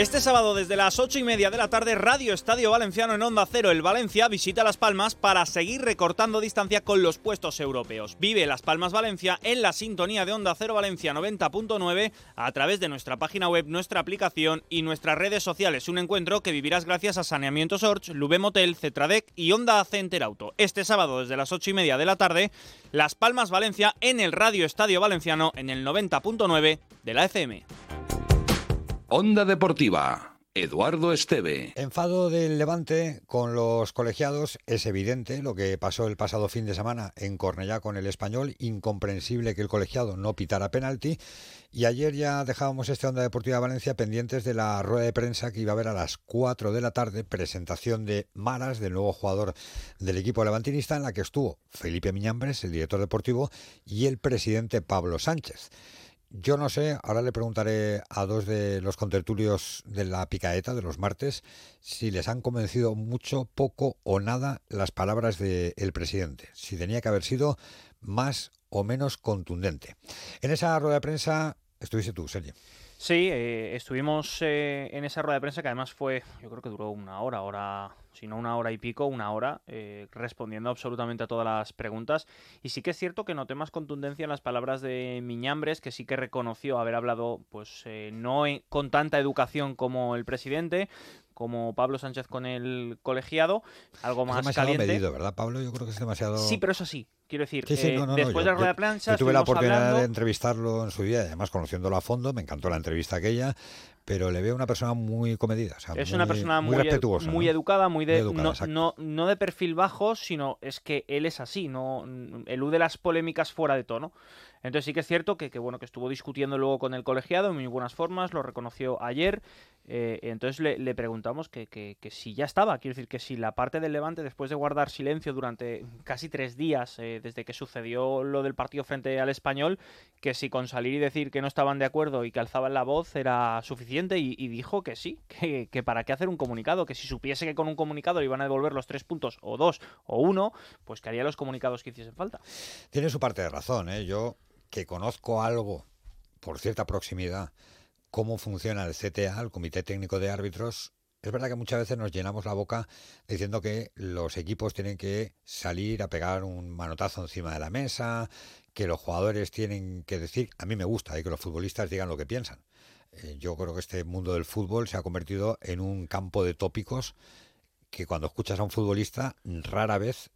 Speaker 6: Este sábado desde las 8 y media de la tarde, Radio Estadio Valenciano en Onda Cero, el Valencia visita Las Palmas para seguir recortando distancia con los puestos europeos. Vive Las Palmas Valencia en la sintonía de Onda Cero Valencia 90.9 a través de nuestra página web, nuestra aplicación y nuestras redes sociales. Un encuentro que vivirás gracias a Saneamiento Sorch, Lube Motel, Cetradec y Onda Center Auto. Este sábado desde las 8 y media de la tarde, Las Palmas Valencia en el Radio Estadio Valenciano en el 90.9 de la FM.
Speaker 2: Onda Deportiva. Eduardo Esteve.
Speaker 1: Enfado del Levante con los colegiados es evidente lo que pasó el pasado fin de semana en Cornellá con el español, incomprensible que el colegiado no pitara penalti y ayer ya dejábamos esta Onda Deportiva Valencia pendientes de la rueda de prensa que iba a haber a las 4 de la tarde, presentación de Maras, del nuevo jugador del equipo levantinista, en la que estuvo Felipe Miñambres, el director deportivo, y el presidente Pablo Sánchez. Yo no sé, ahora le preguntaré a dos de los contertulios de la picaeta de los martes si les han convencido mucho, poco o nada las palabras del presidente, si tenía que haber sido más o menos contundente. En esa rueda de prensa estuviste tú, Sergio.
Speaker 6: Sí, eh, estuvimos eh, en esa rueda de prensa que además fue, yo creo que duró una hora, hora, si no una hora y pico, una hora, eh, respondiendo absolutamente a todas las preguntas. Y sí que es cierto que noté más contundencia en las palabras de Miñambres, que sí que reconoció haber hablado, pues no con tanta educación como el presidente, como Pablo Sánchez con el colegiado, algo más
Speaker 1: es demasiado
Speaker 6: caliente.
Speaker 1: medido, ¿verdad, Pablo? Yo creo que es demasiado...
Speaker 6: Sí, pero eso sí. Quiero decir,
Speaker 1: sí, sí,
Speaker 6: eh, después de la rueda de prensa...
Speaker 1: Yo tuve la oportunidad de entrevistarlo en su día, además conociéndolo a fondo, me encantó la entrevista aquella, pero le veo una persona muy comedida. o sea,
Speaker 6: es
Speaker 1: muy-
Speaker 6: una persona muy, edu-
Speaker 1: respetuosa.
Speaker 6: muy
Speaker 1: ¿no?
Speaker 6: educada, muy de,
Speaker 1: Muy educada,
Speaker 6: no, no, no de perfil bajo, sino es que él es así, no elude las polémicas fuera de tono. Entonces sí que es cierto que, que, bueno que estuvo discutiendo luego con el colegiado en muy buenas formas, lo reconoció ayer. eh, entonces le, le preguntamos que, que- que si ya estaba, quiero decir que si la parte del Levante después de guardar silencio durante casi tres días eh, desde que sucedió lo del partido frente al Español, que si con salir y decir que no estaban de acuerdo y que alzaban la voz era suficiente y, y dijo que sí, que, para qué hacer un comunicado, que si supiese que con un comunicado iban a devolver los tres puntos o dos o uno, pues que haría los comunicados que hiciesen falta.
Speaker 1: Tiene su parte de razón, ¿eh? Yo que conozco algo, por cierta proximidad, cómo funciona el CTA, el Comité Técnico de Árbitros, es verdad que muchas veces nos llenamos la boca diciendo que los equipos tienen que salir a pegar un manotazo encima de la mesa, que los jugadores tienen que decir, a mí me gusta eh, que los futbolistas digan lo que piensan. Eh, yo creo que este mundo del fútbol se ha convertido en un campo de tópicos que cuando escuchas a un futbolista rara vez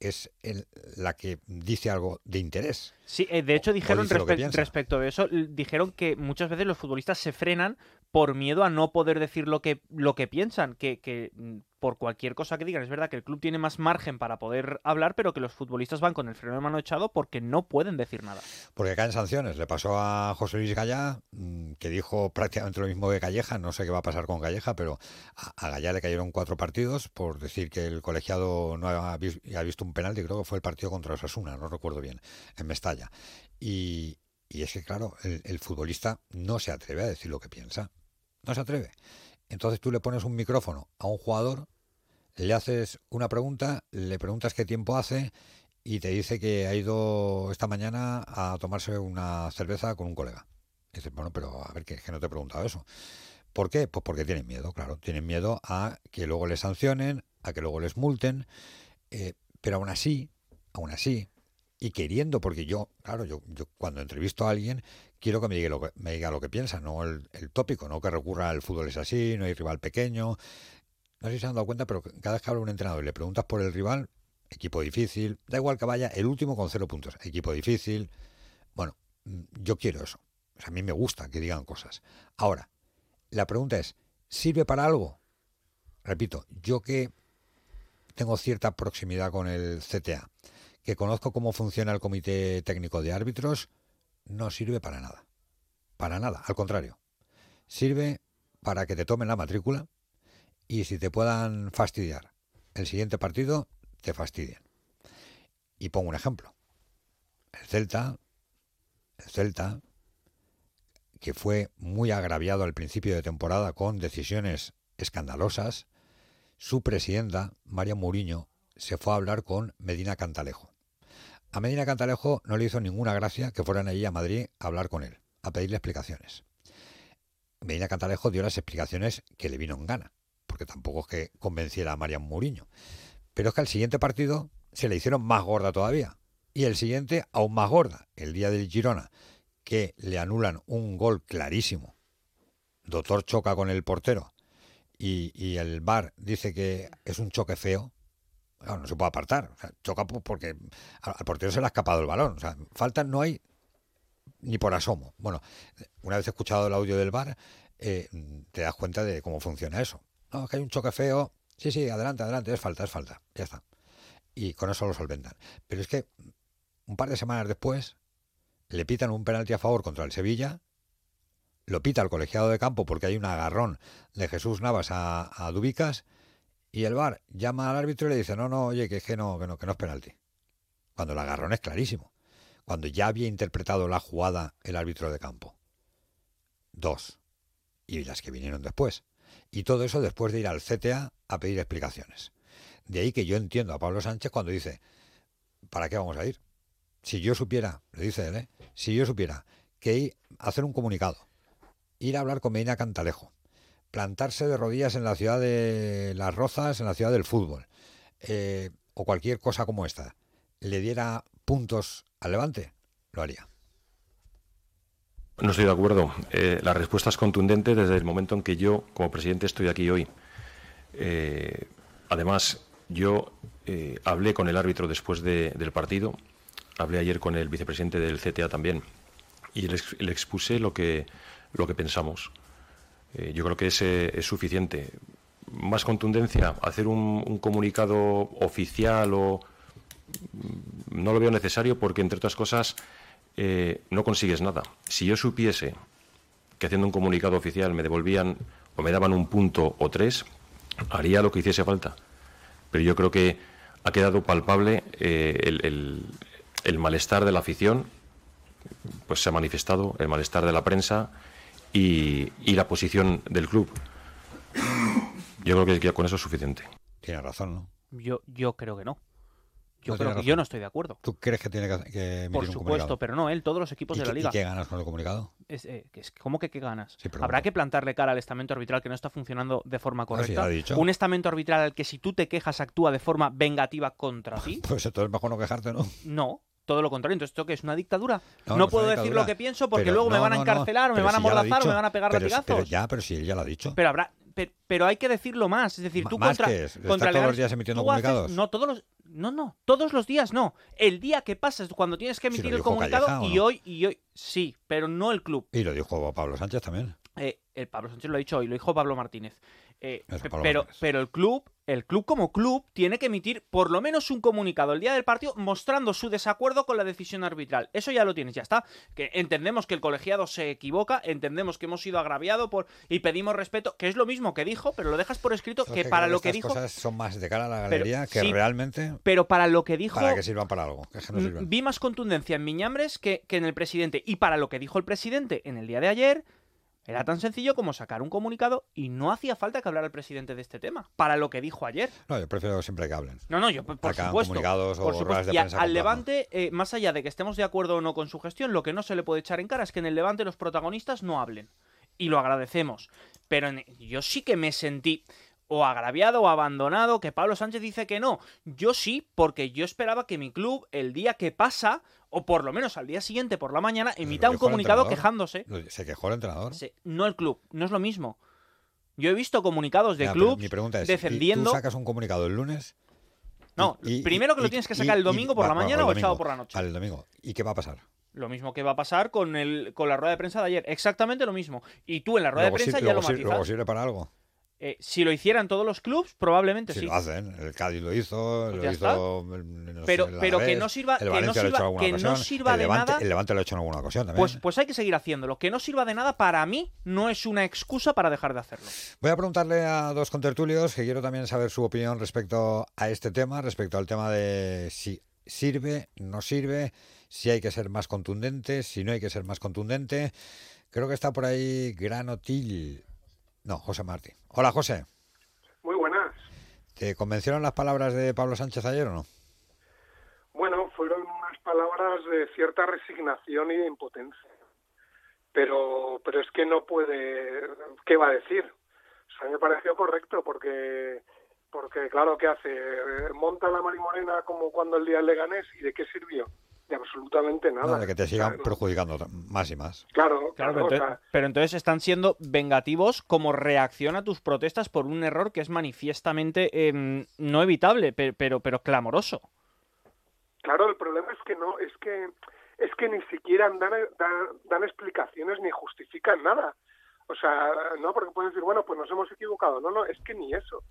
Speaker 1: es el- la que dice algo de interés.
Speaker 6: Sí, eh, de hecho
Speaker 1: o
Speaker 6: dijeron respe- respecto de eso, dijeron que muchas veces los futbolistas se frenan por miedo a no poder decir lo que, lo que piensan, que, que mm, por cualquier cosa que digan, es verdad que el club tiene más margen para poder hablar, pero que los futbolistas van con el freno de mano echado porque no pueden decir nada.
Speaker 1: Porque caen sanciones. Le pasó a José Luis Gallá, mm, que dijo prácticamente lo mismo que Calleja. No sé qué va a pasar con Calleja, pero a, Gallá le cayeron cuatro partidos por decir que el colegiado no ha, vis- ha visto un penalti. Creo que fue el partido contra Osasuna, no recuerdo bien, en Mestalla. Y, es que, claro, el futbolista no se atreve a decir lo que piensa. No se atreve. Entonces tú le pones un micrófono a un jugador, le haces una pregunta, le preguntas qué tiempo hace y te dice que ha ido esta mañana a tomarse una cerveza con un colega. Y dices, bueno, pero a ver, que, que no te he preguntado eso. ¿Por qué? Pues porque tienen miedo, claro. Tienen miedo a que luego les sancionen, a que luego les multen. eh, pero aún así, aún así, y queriendo, porque yo, claro, yo, yo cuando entrevisto a alguien, quiero que me diga lo que, me diga lo que piensa, no el, el tópico, no que recurra al fútbol es así, no hay rival pequeño. No sé si se han dado cuenta, pero cada vez que habla un entrenador y le preguntas por el rival, equipo difícil, da igual que vaya el último con cero puntos, equipo difícil. Bueno, mm, yo quiero eso. O sea, a mí me gusta que digan cosas. Ahora, la pregunta es, ¿sirve para algo? Repito, yo que tengo cierta proximidad con el CTA, que conozco cómo funciona el Comité Técnico de Árbitros, no sirve para nada. Para nada, al contrario. Sirve para que te tomen la matrícula y si te puedan fastidiar el siguiente partido, te fastidian. Y pongo un ejemplo. El Celta, el Celta, que fue muy agraviado al principio de temporada con decisiones escandalosas, su presidenta, María Mourinho, se fue a hablar con Medina Cantalejo. A Medina Cantalejo no le hizo ninguna gracia que fueran allí a Madrid a hablar con él, a pedirle explicaciones. Medina Cantalejo dio las explicaciones que le vino en gana, porque tampoco es que convenciera a María Mourinho. Pero es que al siguiente partido se le hicieron más gorda todavía. Y el siguiente aún más gorda, el día del Girona, que le anulan un gol clarísimo. Doctor choca con el portero y, y el VAR dice que es un choque feo. No se puede apartar. Choca po- porque al, portero se le ha escapado el balón. O sea, falta no hay ni por asomo. Bueno, una vez escuchado el audio del VAR, eh, te das cuenta de cómo funciona eso. No, es que hay un choque feo. Sí, sí, adelante, adelante, es falta, es falta. Ya está. Y con eso lo solventan. Pero es que un par de semanas después le pitan un penalti a favor contra el Sevilla, lo pita el colegiado de campo porque hay un agarrón de Jesús Navas a, a Dubicas y el VAR llama al árbitro y le dice, no, no, oye, que, es que, no, que, no, que no es penalti. Cuando el agarrón es clarísimo. Cuando ya había interpretado la jugada el árbitro de campo. Dos. Y las que vinieron después. Y todo eso después de ir al CTA a pedir explicaciones. De ahí que yo entiendo a Pablo Sánchez cuando dice, ¿para qué vamos a ir? Si yo supiera, lo dice él, ¿eh? si yo supiera que hacer un comunicado, ir a hablar con Medina Cantalejo, plantarse de rodillas en la ciudad de Las Rozas, en la ciudad del fútbol, eh, o cualquier cosa como esta, le diera puntos al Levante, lo haría.
Speaker 19: No estoy de acuerdo. Eh, la respuesta es contundente desde el momento en que yo, como presidente, estoy aquí hoy. Eh, además, yo hablé con el árbitro después de- del partido, hablé ayer con el vicepresidente del CTA también, y le expuse lo que, lo que pensamos. Eh, yo creo que ese es suficiente. Más contundencia, hacer un, un comunicado oficial o mm, no lo veo necesario porque entre otras cosas eh, no consigues nada. Si yo supiese que haciendo un comunicado oficial me devolvían o me daban un punto o tres, haría lo que hiciese falta. Pero yo creo que ha quedado palpable eh, el, el- el malestar de la afición, pues se ha manifestado, el malestar de la prensa y, y la posición del club. Yo creo que ya con eso es suficiente.
Speaker 1: Tiene razón, ¿no?
Speaker 6: Yo, yo creo que no. Yo
Speaker 1: No
Speaker 6: creo que
Speaker 1: razón.
Speaker 6: yo no estoy de acuerdo.
Speaker 1: ¿Tú crees que tiene que, que emitir
Speaker 6: Por supuesto, pero no él, todos los equipos
Speaker 1: ¿Y
Speaker 6: de la liga.
Speaker 1: ¿Y qué ganas con el comunicado?
Speaker 6: Es, eh, es- ¿Cómo que qué ganas? Habrá que plantarle cara al estamento arbitral que no está funcionando de forma
Speaker 1: sí,
Speaker 6: correcta.
Speaker 1: lo he dicho.
Speaker 6: Un estamento arbitral al que si tú te quejas actúa de forma vengativa contra <laughs> ti.
Speaker 1: Pues entonces mejor no quejarte, ¿no?
Speaker 6: No, todo lo contrario. Entonces, ¿esto qué es? ¿Una dictadura?
Speaker 1: No,
Speaker 6: puedo decir lo que pienso porque
Speaker 1: Pero
Speaker 6: luego me van a encarcelar, o me van a
Speaker 1: si
Speaker 6: o me van a pegar
Speaker 1: Pero si-
Speaker 6: latigazos.
Speaker 1: Pero ya, pero si él ya lo ha dicho.
Speaker 6: Pero habrá, pe- pero, hay que decirlo más. Es decir, tú
Speaker 1: ¿más
Speaker 6: contra,
Speaker 1: es? ¿Estar
Speaker 6: contra
Speaker 1: todos los días emitiendo
Speaker 6: haces-
Speaker 1: comunicados?
Speaker 6: no, todos los, no, no, todos los días no. El día que pasas, cuando tienes que emitir el
Speaker 1: dijo
Speaker 6: comunicado
Speaker 1: Calleja, ¿o
Speaker 6: y
Speaker 1: no?
Speaker 6: hoy y hoy sí, pero no el club.
Speaker 1: Y lo dijo Pablo Sánchez también.
Speaker 6: Eh, el Pablo Sánchez lo ha dicho hoy, lo dijo Pablo Martínez. Eh, pero, pero el club, el club como club, tiene que emitir por lo menos un comunicado el día del partido mostrando su desacuerdo con la decisión arbitral. Eso ya lo tienes, ya está. Que entendemos que el colegiado se equivoca, entendemos que hemos sido agraviados por y pedimos respeto, que es lo mismo que dijo, pero lo dejas por escrito que para lo que dijo,
Speaker 1: cosas son más de cara a la
Speaker 6: Pero-
Speaker 1: galería que
Speaker 6: sí,
Speaker 1: realmente
Speaker 6: pero para lo que dijo
Speaker 1: para que sirvan para algo. que que no.
Speaker 6: Vi más contundencia en Miñambres que, que en el presidente. Y para lo que dijo el presidente en el día de ayer, era tan sencillo como sacar un comunicado y no hacía falta que hablara el presidente de este tema. Para lo que dijo ayer.
Speaker 1: No, yo prefiero siempre que hablen.
Speaker 6: No, no, yo por
Speaker 1: Sacan
Speaker 6: supuesto.
Speaker 1: comunicados o
Speaker 6: por supuesto.
Speaker 1: de
Speaker 6: Y al Levante, eh, más allá de que estemos de acuerdo o no con su gestión, lo que no se le puede echar en cara es que en el Levante los protagonistas no hablen. Y lo agradecemos. Pero en- yo sí que me sentí o agraviado o abandonado, que Pablo Sánchez dice que no. Yo sí, porque yo esperaba que mi club, el día que pasa, o por lo menos al día siguiente por la mañana, emita un comunicado quejándose.
Speaker 1: Se quejó el entrenador.
Speaker 6: Se- No el club, no es lo mismo. Yo he visto comunicados de
Speaker 1: ¿y
Speaker 6: defendiendo.
Speaker 1: ¿tú sacas un comunicado el lunes?
Speaker 6: No,
Speaker 1: Y-
Speaker 6: primero que lo tienes que
Speaker 1: y-
Speaker 6: sacar el domingo por la mañana o el sábado por la noche.
Speaker 1: Vale, el domingo. ¿Y qué va a pasar?
Speaker 6: Lo mismo que va a pasar con, el, con la rueda de prensa de ayer. Exactamente lo mismo. Y tú en la rueda
Speaker 1: Luego
Speaker 6: de prensa ya
Speaker 1: luego
Speaker 6: lo matizas.
Speaker 1: luego sirve para algo.
Speaker 6: Eh, si lo hicieran todos los clubs, probablemente
Speaker 1: Si
Speaker 6: sí.
Speaker 1: lo hacen, el Cádiz lo hizo,
Speaker 6: Pues
Speaker 1: lo hizo sé,
Speaker 6: Pero- pero que no sirva-
Speaker 1: el
Speaker 6: que no
Speaker 1: lo
Speaker 6: sirva- no
Speaker 1: el
Speaker 6: de
Speaker 1: Levante,
Speaker 6: nada.
Speaker 1: El Levante lo ha hecho en alguna ocasión también.
Speaker 6: Pues, pues hay que seguir haciéndolo. Que no sirva de nada para mí no es una excusa para dejar de hacerlo.
Speaker 1: Voy a preguntarle a dos contertulios que quiero también saber su opinión respecto a este tema, respecto al tema de si sirve, no sirve, si hay que ser más contundente, si no hay que ser más contundente. Creo que está por ahí Granotil. No, José Martí. Hola, José.
Speaker 20: Muy buenas.
Speaker 1: ¿Te convencieron las palabras de Pablo Sánchez ayer o no?
Speaker 20: Bueno, fueron unas palabras de cierta resignación y de impotencia. Pero, pero es que no puede. ¿Qué va a decir? O sea, me pareció correcto porque, porque claro, ¿qué hace? Eh, Monta la marimorena como cuando el día del Leganés y ¿de qué sirvió? De absolutamente nada.
Speaker 1: No, de que te sigan perjudicando más y más.
Speaker 20: Claro,
Speaker 6: Claro,
Speaker 20: claro,
Speaker 6: pero
Speaker 20: o
Speaker 6: entonces,
Speaker 20: sea,
Speaker 6: pero entonces están siendo vengativos como reacción a tus protestas por un error que es manifiestamente em, no evitable, pe- pero, pero clamoroso.
Speaker 20: Claro, el problema es que no, es que es que ni siquiera dan, dan, dan explicaciones ni justifican nada. O sea, no, porque pueden decir, bueno, pues nos hemos equivocado. No, no, es que ni eso.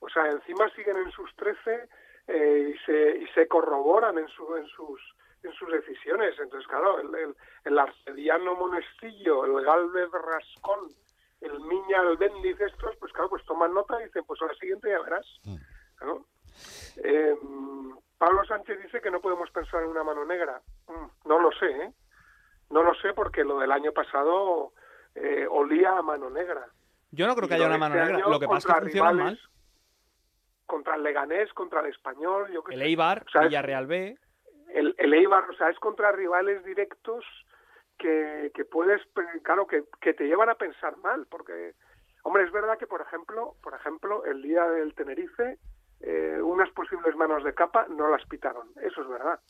Speaker 20: O sea, encima siguen en sus 13 eh, y, se, y se corroboran en, su, en, sus, en sus decisiones. Entonces, claro, el, el, el arcediano Monestillo, el Galvez Rascón, el Miña, el Bendiz, estos, pues claro, pues toman nota y dicen, pues a la siguiente ya verás. ¿no? Eh, Pablo Sánchez dice que no podemos pensar en una mano negra. Mm, No lo sé, ¿eh? No lo sé porque lo del año pasado eh, olía a mano negra.
Speaker 6: Yo no creo que haya una mano
Speaker 20: este
Speaker 6: negra. Lo que pasa es que
Speaker 20: contra
Speaker 6: funcionan mal.
Speaker 20: Contra el Leganés, contra el Español, yo qué
Speaker 6: El. Eibar,
Speaker 20: O sea,
Speaker 6: Villarreal B.
Speaker 20: el, el Eibar, o sea, es contra rivales directos que, que puedes, claro, que, que te llevan a pensar mal, porque, hombre, es verdad que, por ejemplo, por ejemplo, el día del Tenerife, eh, unas posibles manos de capa no las pitaron, eso es verdad.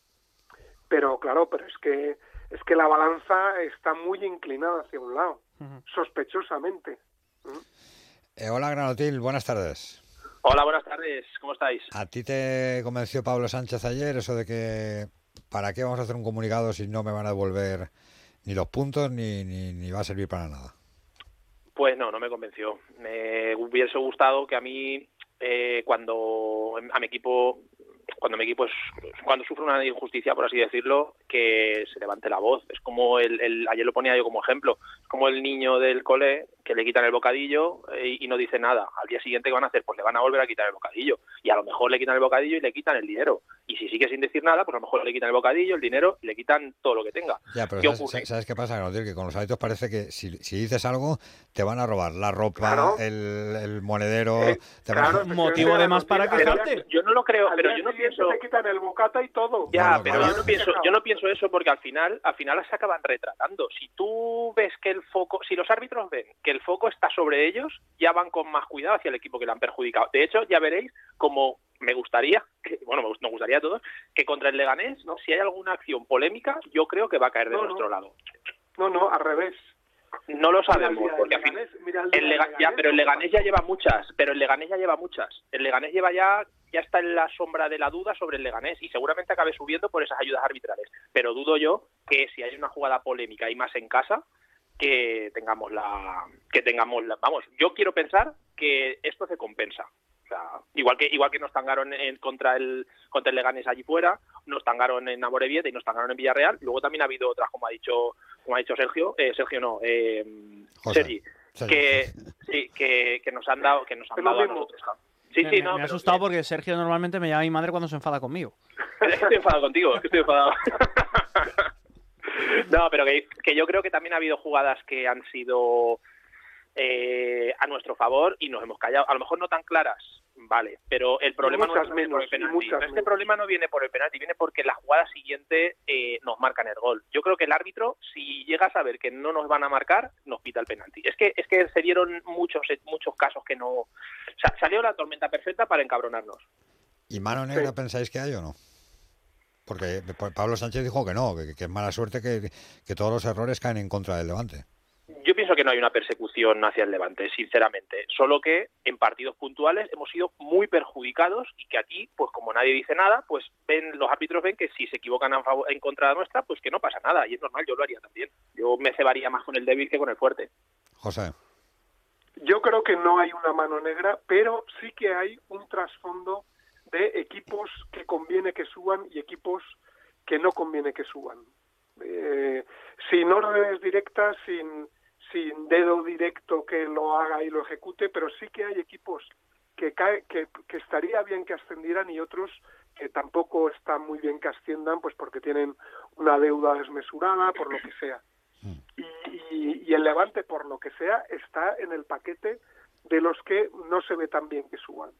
Speaker 20: Pero, claro, pero es que, es que la balanza está muy inclinada hacia un lado, sospechosamente.
Speaker 1: Eh, hola, Granotil, buenas tardes.
Speaker 21: Hola, buenas tardes. ¿Cómo estáis?
Speaker 1: ¿A ti te convenció Pablo Sánchez ayer eso de que para qué vamos a hacer un comunicado si no me van a devolver ni los puntos ni, ni, va a servir para nada?
Speaker 21: Pues no, no me convenció. Me hubiese gustado que a mí, eh, cuando a mi equipo cuando mi equipo es cuando sufre una injusticia por así decirlo que se levante la voz es como el, el ayer lo ponía yo como ejemplo es como el niño del cole que le quitan el bocadillo eh, y, no dice nada al día siguiente qué van a hacer pues le van a volver a quitar el bocadillo y a lo mejor le quitan el bocadillo y le quitan el dinero y si sigue sin decir nada pues a lo mejor le quitan el bocadillo el dinero y le quitan todo lo que tenga
Speaker 1: ya pero
Speaker 21: ¿Qué
Speaker 1: ¿sabes,
Speaker 21: ocurre?
Speaker 1: ¿sabes qué pasa Gabriel? que con los hábitos parece que si, si dices algo te van a robar la ropa
Speaker 21: Claro.
Speaker 1: el, el monedero
Speaker 20: Eh,
Speaker 1: te van a-
Speaker 6: Motivo de más para quejarte.
Speaker 21: yo no lo creo pero yo no pienso
Speaker 20: te quitan el bocata y todo.
Speaker 21: Ya,
Speaker 1: Bueno,
Speaker 21: pero
Speaker 1: claro.
Speaker 21: yo no <laughs> pienso, yo no pienso eso porque al final, al final se acaban retratando. Si tú ves que el foco, si los árbitros ven que el foco está sobre ellos, ya van con más cuidado hacia el equipo que le han perjudicado. De hecho, ya veréis como me gustaría, que, bueno, nos gustaría a todos, que contra el Leganés, ¿no? si hay alguna acción polémica, yo creo que va a caer de
Speaker 20: No, no.
Speaker 21: nuestro lado.
Speaker 20: No, no, al revés.
Speaker 21: No lo
Speaker 20: el
Speaker 21: sabemos, porque al final
Speaker 20: Leganés, mira el día
Speaker 21: el
Speaker 20: del
Speaker 21: Lega- ya,
Speaker 20: Leganés,
Speaker 21: pero el
Speaker 20: ¿cómo
Speaker 21: Leganés ya lleva muchas, pero el Leganés ya lleva muchas. El Leganés lleva ya ya está en la sombra de la duda sobre el Leganés y seguramente acabe subiendo por esas ayudas arbitrales. Pero dudo yo que si hay una jugada polémica y más en casa que tengamos la que tengamos la, vamos, yo quiero pensar que esto se compensa. O sea, igual que igual que nos tangaron en, contra el contra el Leganés allí fuera, nos tangaron en Amorebieta y nos tangaron en Villarreal, luego también ha habido otras como ha dicho como ha dicho Sergio, eh, Sergio no, eh,
Speaker 1: José.
Speaker 21: Sergi,
Speaker 1: Sergi.
Speaker 21: que sí, que, que nos han dado que nos han dado. Sí,
Speaker 6: me,
Speaker 21: sí,
Speaker 6: me-
Speaker 21: no,
Speaker 6: me ha asustado porque Sergio normalmente me llama mi madre cuando se enfada conmigo. <laughs>
Speaker 21: estoy enfadado contigo, es que estoy enfadado. <laughs> <laughs> no, pero que, que yo creo que también ha habido jugadas que han sido eh, a nuestro favor y nos hemos callado. A lo mejor no tan claras, vale, pero el problema no es por el
Speaker 20: menos,
Speaker 21: penalti. este
Speaker 20: menos.
Speaker 21: problema no viene por el penalti, viene porque la jugada siguiente eh, nos marcan el gol. Yo creo que el árbitro, si llega a saber que no nos van a marcar, nos pita el penalti. Es que es que se dieron muchos muchos casos que no sa- salió la tormenta perfecta para encabronarnos.
Speaker 1: ¿Y mano negra pensáis que hay o no? Porque Pa- Pablo Sánchez dijo que no, que, que es mala suerte que, que todos los errores caen en contra del Levante.
Speaker 21: Yo pienso que no hay una persecución hacia el Levante, sinceramente. Solo que en partidos puntuales hemos sido muy perjudicados y que aquí, pues como nadie dice nada, pues ven los árbitros ven que si se equivocan a favor- en contra nuestra, pues que no pasa nada. Y es normal, yo lo haría también. Yo me cebaría más con el débil que con el fuerte.
Speaker 1: José.
Speaker 20: Yo creo que no hay una mano negra, pero sí que hay un trasfondo de equipos que conviene que suban y equipos que no conviene que suban. Eh, sin órdenes directas, sin, sin dedo directo que lo haga y lo ejecute, pero sí que hay equipos que, cae, que, que estaría bien que ascendieran y otros que tampoco está muy bien que asciendan, pues porque tienen una deuda desmesurada, por lo que sea. Y, y- y el Levante, por lo que sea, está en el paquete de los que no se ve tan bien que suban.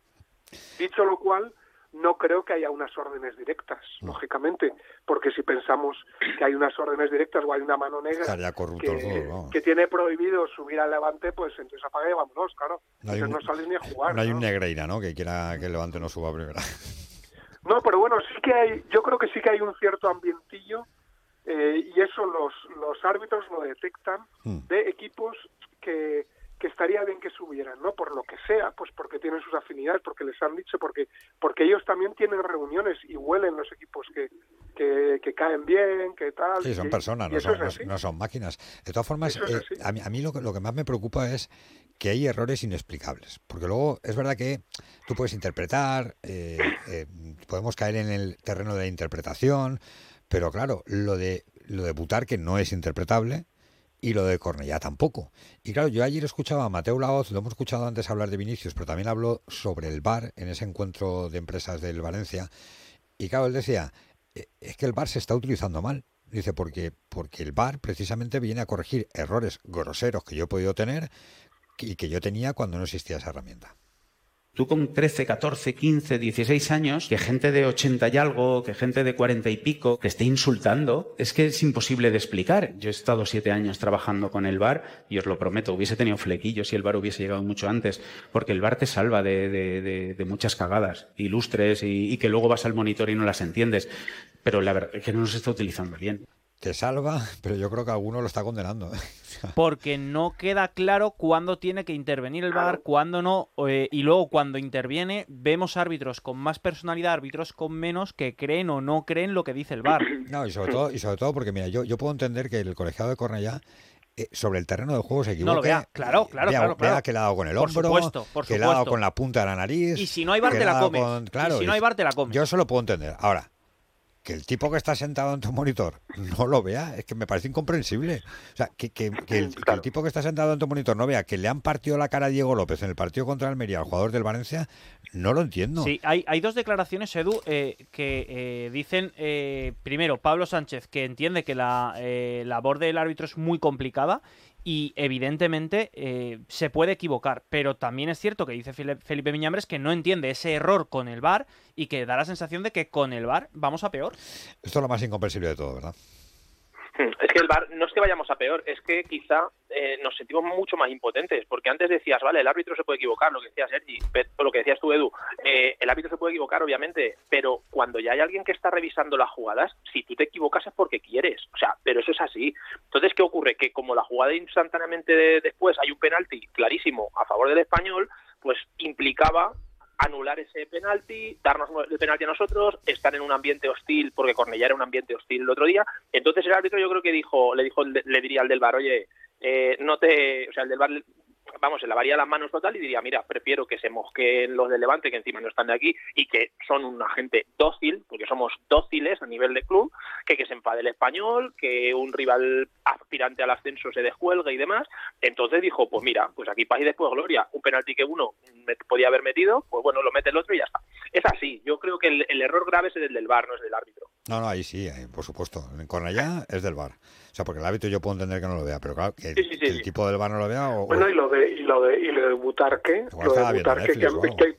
Speaker 20: Dicho lo cual, no creo que haya unas órdenes directas, lógicamente, porque si pensamos que hay unas órdenes directas o hay una mano negra
Speaker 1: Estaría corrupto el
Speaker 20: que, que tiene prohibido subir al Levante, pues entonces apaga y vámonos, claro.
Speaker 1: No hay
Speaker 20: Entonces
Speaker 1: un-
Speaker 20: no sales ni a jugar.
Speaker 1: No hay
Speaker 20: ¿no?
Speaker 1: un Negreira, ¿no? Que quiera que el Levante no suba a primera. <laughs>
Speaker 20: No, pero bueno, sí que hay, yo creo que sí que hay un cierto ambientillo eh, y eso los, los árbitros lo detectan
Speaker 1: Mm.
Speaker 20: de equipos que, que estaría bien que subieran, ¿no? Por lo que sea, pues porque tienen sus afinidades, porque les han dicho, porque porque ellos también tienen reuniones y huelen los equipos que, que, que caen bien, que tal.
Speaker 1: Sí, son personas, no son, no, son máquinas. De todas formas, eh, a mí, a mí lo, que- lo que más me preocupa es que hay errores inexplicables. Porque luego es verdad que tú puedes interpretar, eh, eh, podemos caer en el terreno de la interpretación, pero claro, lo de, lo de Butar que no es interpretable y lo de Cornellá tampoco. Y claro, yo ayer escuchaba a Mateo Laoz, lo hemos escuchado antes hablar de Vinicius, pero también habló sobre el VAR en ese encuentro de empresas del Valencia. Y claro, él decía, "Eh, es que el VAR se está utilizando mal. Dice, porque, porque el VAR precisamente viene a corregir errores groseros que yo he podido tener y que yo tenía cuando no existía esa herramienta.
Speaker 22: Tú con 13, 14, 15, 16 años, que gente de 80 y algo, que gente de 40 y pico, te esté insultando, es que es imposible de explicar. Yo he estado siete años trabajando con el bar y os lo prometo, hubiese tenido flequillos si el bar hubiese llegado mucho antes, porque el bar te salva de, de- de- de muchas cagadas ilustres y, y que luego vas al monitor y no las entiendes. Pero la verdad es que no se está utilizando bien.
Speaker 1: Te salva, <laughs> pero yo creo que alguno lo está condenando. ¿eh? <laughs>
Speaker 6: Porque no queda claro cuándo tiene que intervenir el VAR, cuándo no, eh, y luego cuando interviene vemos árbitros con más personalidad, árbitros con menos que creen o no creen lo que dice el VAR. <clears throat>
Speaker 1: No, y sobre todo, y sobre todo porque, mira, yo, yo puedo entender que el colegiado de Cornellá eh, sobre el terreno del juego se equivoque.
Speaker 6: No lo vea, claro, claro,
Speaker 1: vea,
Speaker 6: claro,
Speaker 1: vea
Speaker 6: claro.
Speaker 1: que le ha dado con el
Speaker 6: Por
Speaker 1: hombro,
Speaker 6: supuesto, por
Speaker 1: que le ha dado
Speaker 6: supuesto.
Speaker 1: con la punta de la nariz.
Speaker 6: Y si no hay bar,
Speaker 1: que
Speaker 6: te la comes.
Speaker 1: con-
Speaker 6: Y
Speaker 1: claro,
Speaker 6: si no hay bar, te la comes.
Speaker 1: Yo eso lo puedo entender. Ahora, que el tipo que está sentado en tu monitor no lo vea, es que me parece incomprensible. O sea, que, que- que el, que el tipo que está sentado en tu monitor no vea que le han partido la cara a Diego López en el partido contra Almería, al jugador del Valencia, no lo entiendo.
Speaker 6: Sí, hay, hay dos declaraciones, Edu, eh, que eh, dicen, eh, primero, Pablo Sánchez, que entiende que la eh, labor del árbitro es muy complicada y evidentemente eh, se puede equivocar, pero también es cierto que dice Felipe Miñambres que no entiende ese error con el VAR y que da la sensación de que con el VAR vamos a peor.
Speaker 1: Esto es lo más incomprensible de todo, ¿verdad?
Speaker 21: Hmm, Es que el VAR no es que vayamos a peor, es que quizá eh, nos sentimos mucho más impotentes, porque antes decías, vale, el árbitro se puede equivocar, lo que decía Sergi, o lo que decías tú, Edu, eh, el árbitro se puede equivocar, obviamente, pero cuando ya hay alguien que está revisando las jugadas, si tú te equivocas es porque quieres, o sea, pero eso es así. Entonces, ¿qué ocurre? Que como la jugada instantáneamente de- después hay un penalti clarísimo a favor del español, pues implicaba anular ese penalti, darnos el penalti a nosotros, estar en un ambiente hostil, porque Cornellá era un ambiente hostil el otro día. Entonces el árbitro yo creo que dijo, le dijo, le diría al del bar, oye, eh, no te, o sea, el del bar, vamos, se lavaría las manos total y diría, mira, prefiero que se mosqueen los del Levante, que encima no están de aquí, y que son una gente dócil, porque somos dóciles a nivel de club, que que se enfade el español, que un rival aspirante al ascenso se descuelgue y demás. Entonces dijo, pues mira, pues aquí paz y después gloria. Un penalti que uno podía haber metido, pues bueno, lo mete el otro y ya está. Es así. Yo creo que el, error grave es el del VAR, no es del árbitro.
Speaker 1: No, no, ahí sí, ahí, por supuesto. En Cornellá es del bar. O sea, porque el árbitro yo puedo entender que no lo vea, pero claro, que, que el tipo del bar no lo vea o...
Speaker 20: Bueno, y lo de y lo de y lo de Butarque, lo de Butarque que,
Speaker 1: Netflix
Speaker 20: que,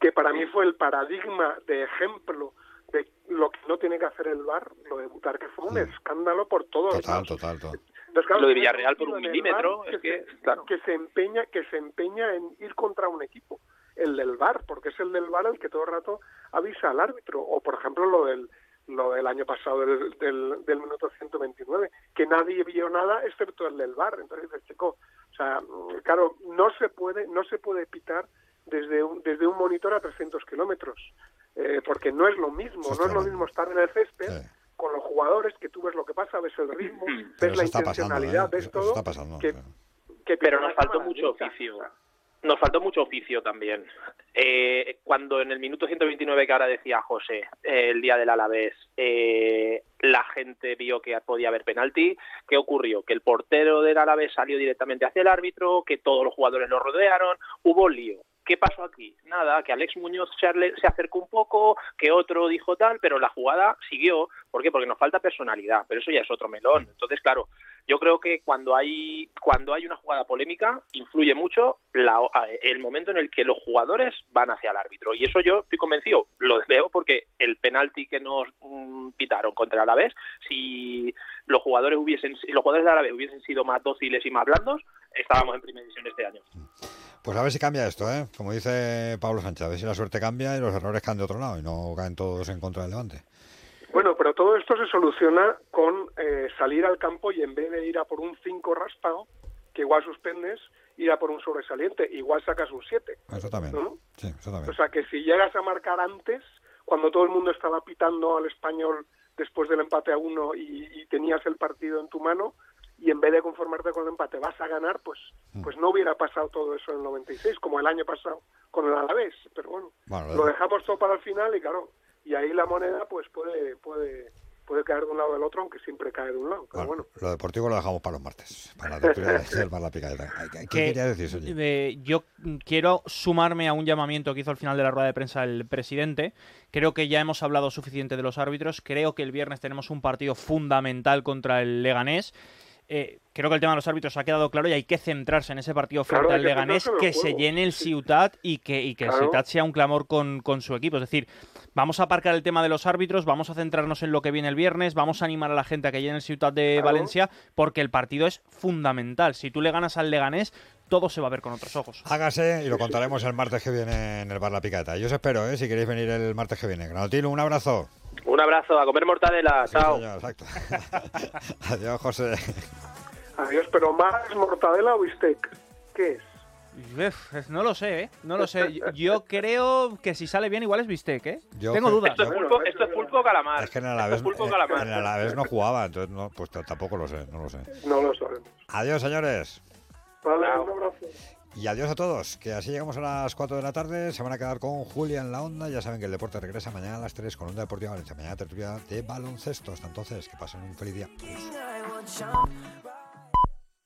Speaker 20: que para mí fue el paradigma de ejemplo de lo que no tiene que hacer el VAR, lo de Butarque fue un escándalo por todos
Speaker 1: Total,
Speaker 20: lados.
Speaker 1: total, total.
Speaker 20: Entonces, claro,
Speaker 21: Lo de Villarreal por un milímetro, es que,
Speaker 20: se, que se empeña que se empeña en ir contra un equipo, el del VAR, porque es el del VAR el que todo el rato avisa al árbitro, o por ejemplo lo del lo del año pasado del, del, del minuto 129, que nadie vio nada excepto el del VAR. Entonces dices, chico, o sea, claro, no se puede no se puede pitar desde un, desde un monitor a 300 kilómetros, eh, porque no es lo mismo, no es lo mismo estar en el césped con los jugadores, que tú ves lo que pasa, ves el ritmo, ves la
Speaker 1: pasando,
Speaker 20: intencionalidad,
Speaker 1: ¿eh?
Speaker 20: ves todo,
Speaker 1: eso está pasando.
Speaker 20: que, que
Speaker 21: Pero nos faltó mucho oficio. Nos faltó mucho oficio también. Eh, cuando en el minuto 129 que ahora decía José, eh, el día del Alavés, eh, la gente vio que podía haber penalti, ¿qué ocurrió? Que el portero del Alavés salió directamente hacia el árbitro, que todos los jugadores lo rodearon, hubo lío. ¿Qué pasó aquí? Nada, que Alex Muñoz se acercó un poco, que otro dijo tal, pero la jugada siguió. ¿Por qué? Porque nos falta personalidad, pero eso ya es otro melón. Entonces, claro, yo creo que cuando hay cuando hay una jugada polémica influye mucho la- el momento en el que los jugadores van hacia el árbitro y eso yo estoy convencido lo veo porque el penalti que nos mm, pitaron contra Alavés si los jugadores hubiesen si los jugadores del Alavés hubiesen sido más dóciles y más blandos estábamos en primera división este año
Speaker 1: Pues a ver si cambia esto, ¿eh? Como dice Pablo Sánchez, a ver si la suerte cambia y los errores caen de otro lado y no caen todos en contra del Levante.
Speaker 20: Bueno, pero todo esto se soluciona con eh, salir al campo y en vez de ir a por un 5 raspado, que igual suspendes, ir a por un sobresaliente, igual sacas un 7.
Speaker 1: Eso también.
Speaker 20: ¿no?
Speaker 1: Sí, eso también.
Speaker 20: O sea que si llegas a marcar antes, cuando todo el mundo estaba pitando al español después del empate a uno y, y tenías el partido en tu mano, y en vez de conformarte con el empate vas a ganar, pues pues no hubiera pasado todo eso en el 96, como el año pasado con el Alavés. Pero bueno,
Speaker 1: Bueno,
Speaker 20: lo dejamos todo para el final y claro, y ahí la moneda pues puede puede puede caer de un lado o del otro, aunque siempre cae de un lado. Pero bueno,
Speaker 1: Lo deportivo lo dejamos para los martes, para la <laughs> Picadeta. ¿Qué
Speaker 6: que,
Speaker 1: quería decir, Sergi?
Speaker 6: eh, yo quiero sumarme a un llamamiento que hizo al final de la rueda de prensa el presidente. Creo que ya hemos hablado suficiente de los árbitros. Creo que el viernes tenemos un partido fundamental contra el Leganés. Eh, creo que el tema de los árbitros ha quedado claro y hay que centrarse en ese partido frente
Speaker 20: Claro,
Speaker 6: al Leganés, que se llene el Ciutat y que, y que el. Ciutat sea un clamor con, con su equipo. Es decir, vamos a aparcar el tema de los árbitros, vamos a centrarnos en lo que viene el viernes, vamos a animar a la gente a que llene el Ciutat de
Speaker 20: Claro.
Speaker 6: Valencia, porque el partido es fundamental. Si tú le ganas al Leganés, todo se va a ver con otros ojos.
Speaker 1: Hágase y lo contaremos el martes que viene en el Bar La Picadeta. Yo os espero, ¿eh? Si queréis venir el martes que viene. Granotilo, un abrazo.
Speaker 21: Un abrazo a comer mortadela
Speaker 1: Sí,
Speaker 21: chao
Speaker 1: señor, exacto. <laughs> Adiós, José.
Speaker 20: adiós, pero más mortadela o bistec, ¿qué es?
Speaker 6: Uf, no lo sé, ¿eh? No lo sé. <laughs> Yo, creo que si sale bien igual es bistec, ¿eh?
Speaker 1: Yo
Speaker 6: Tengo dudas.
Speaker 21: esto es pulpo esto es pulpo o calamar
Speaker 1: Es que en Alavés,
Speaker 21: es pulpo
Speaker 1: en Alavés no jugaba, entonces no, pues tampoco lo sé, no lo sé.
Speaker 20: No lo sabemos.
Speaker 1: Adiós, señores.
Speaker 20: Vale, un abrazo.
Speaker 1: Y adiós a todos, que así llegamos a las 4 de la tarde. Se van a quedar con Julia en la onda. Ya saben que el deporte regresa mañana a las 3 con Onda Deportiva Valencia. Mañana tertulia de baloncesto. Hasta entonces, que pasen un feliz día.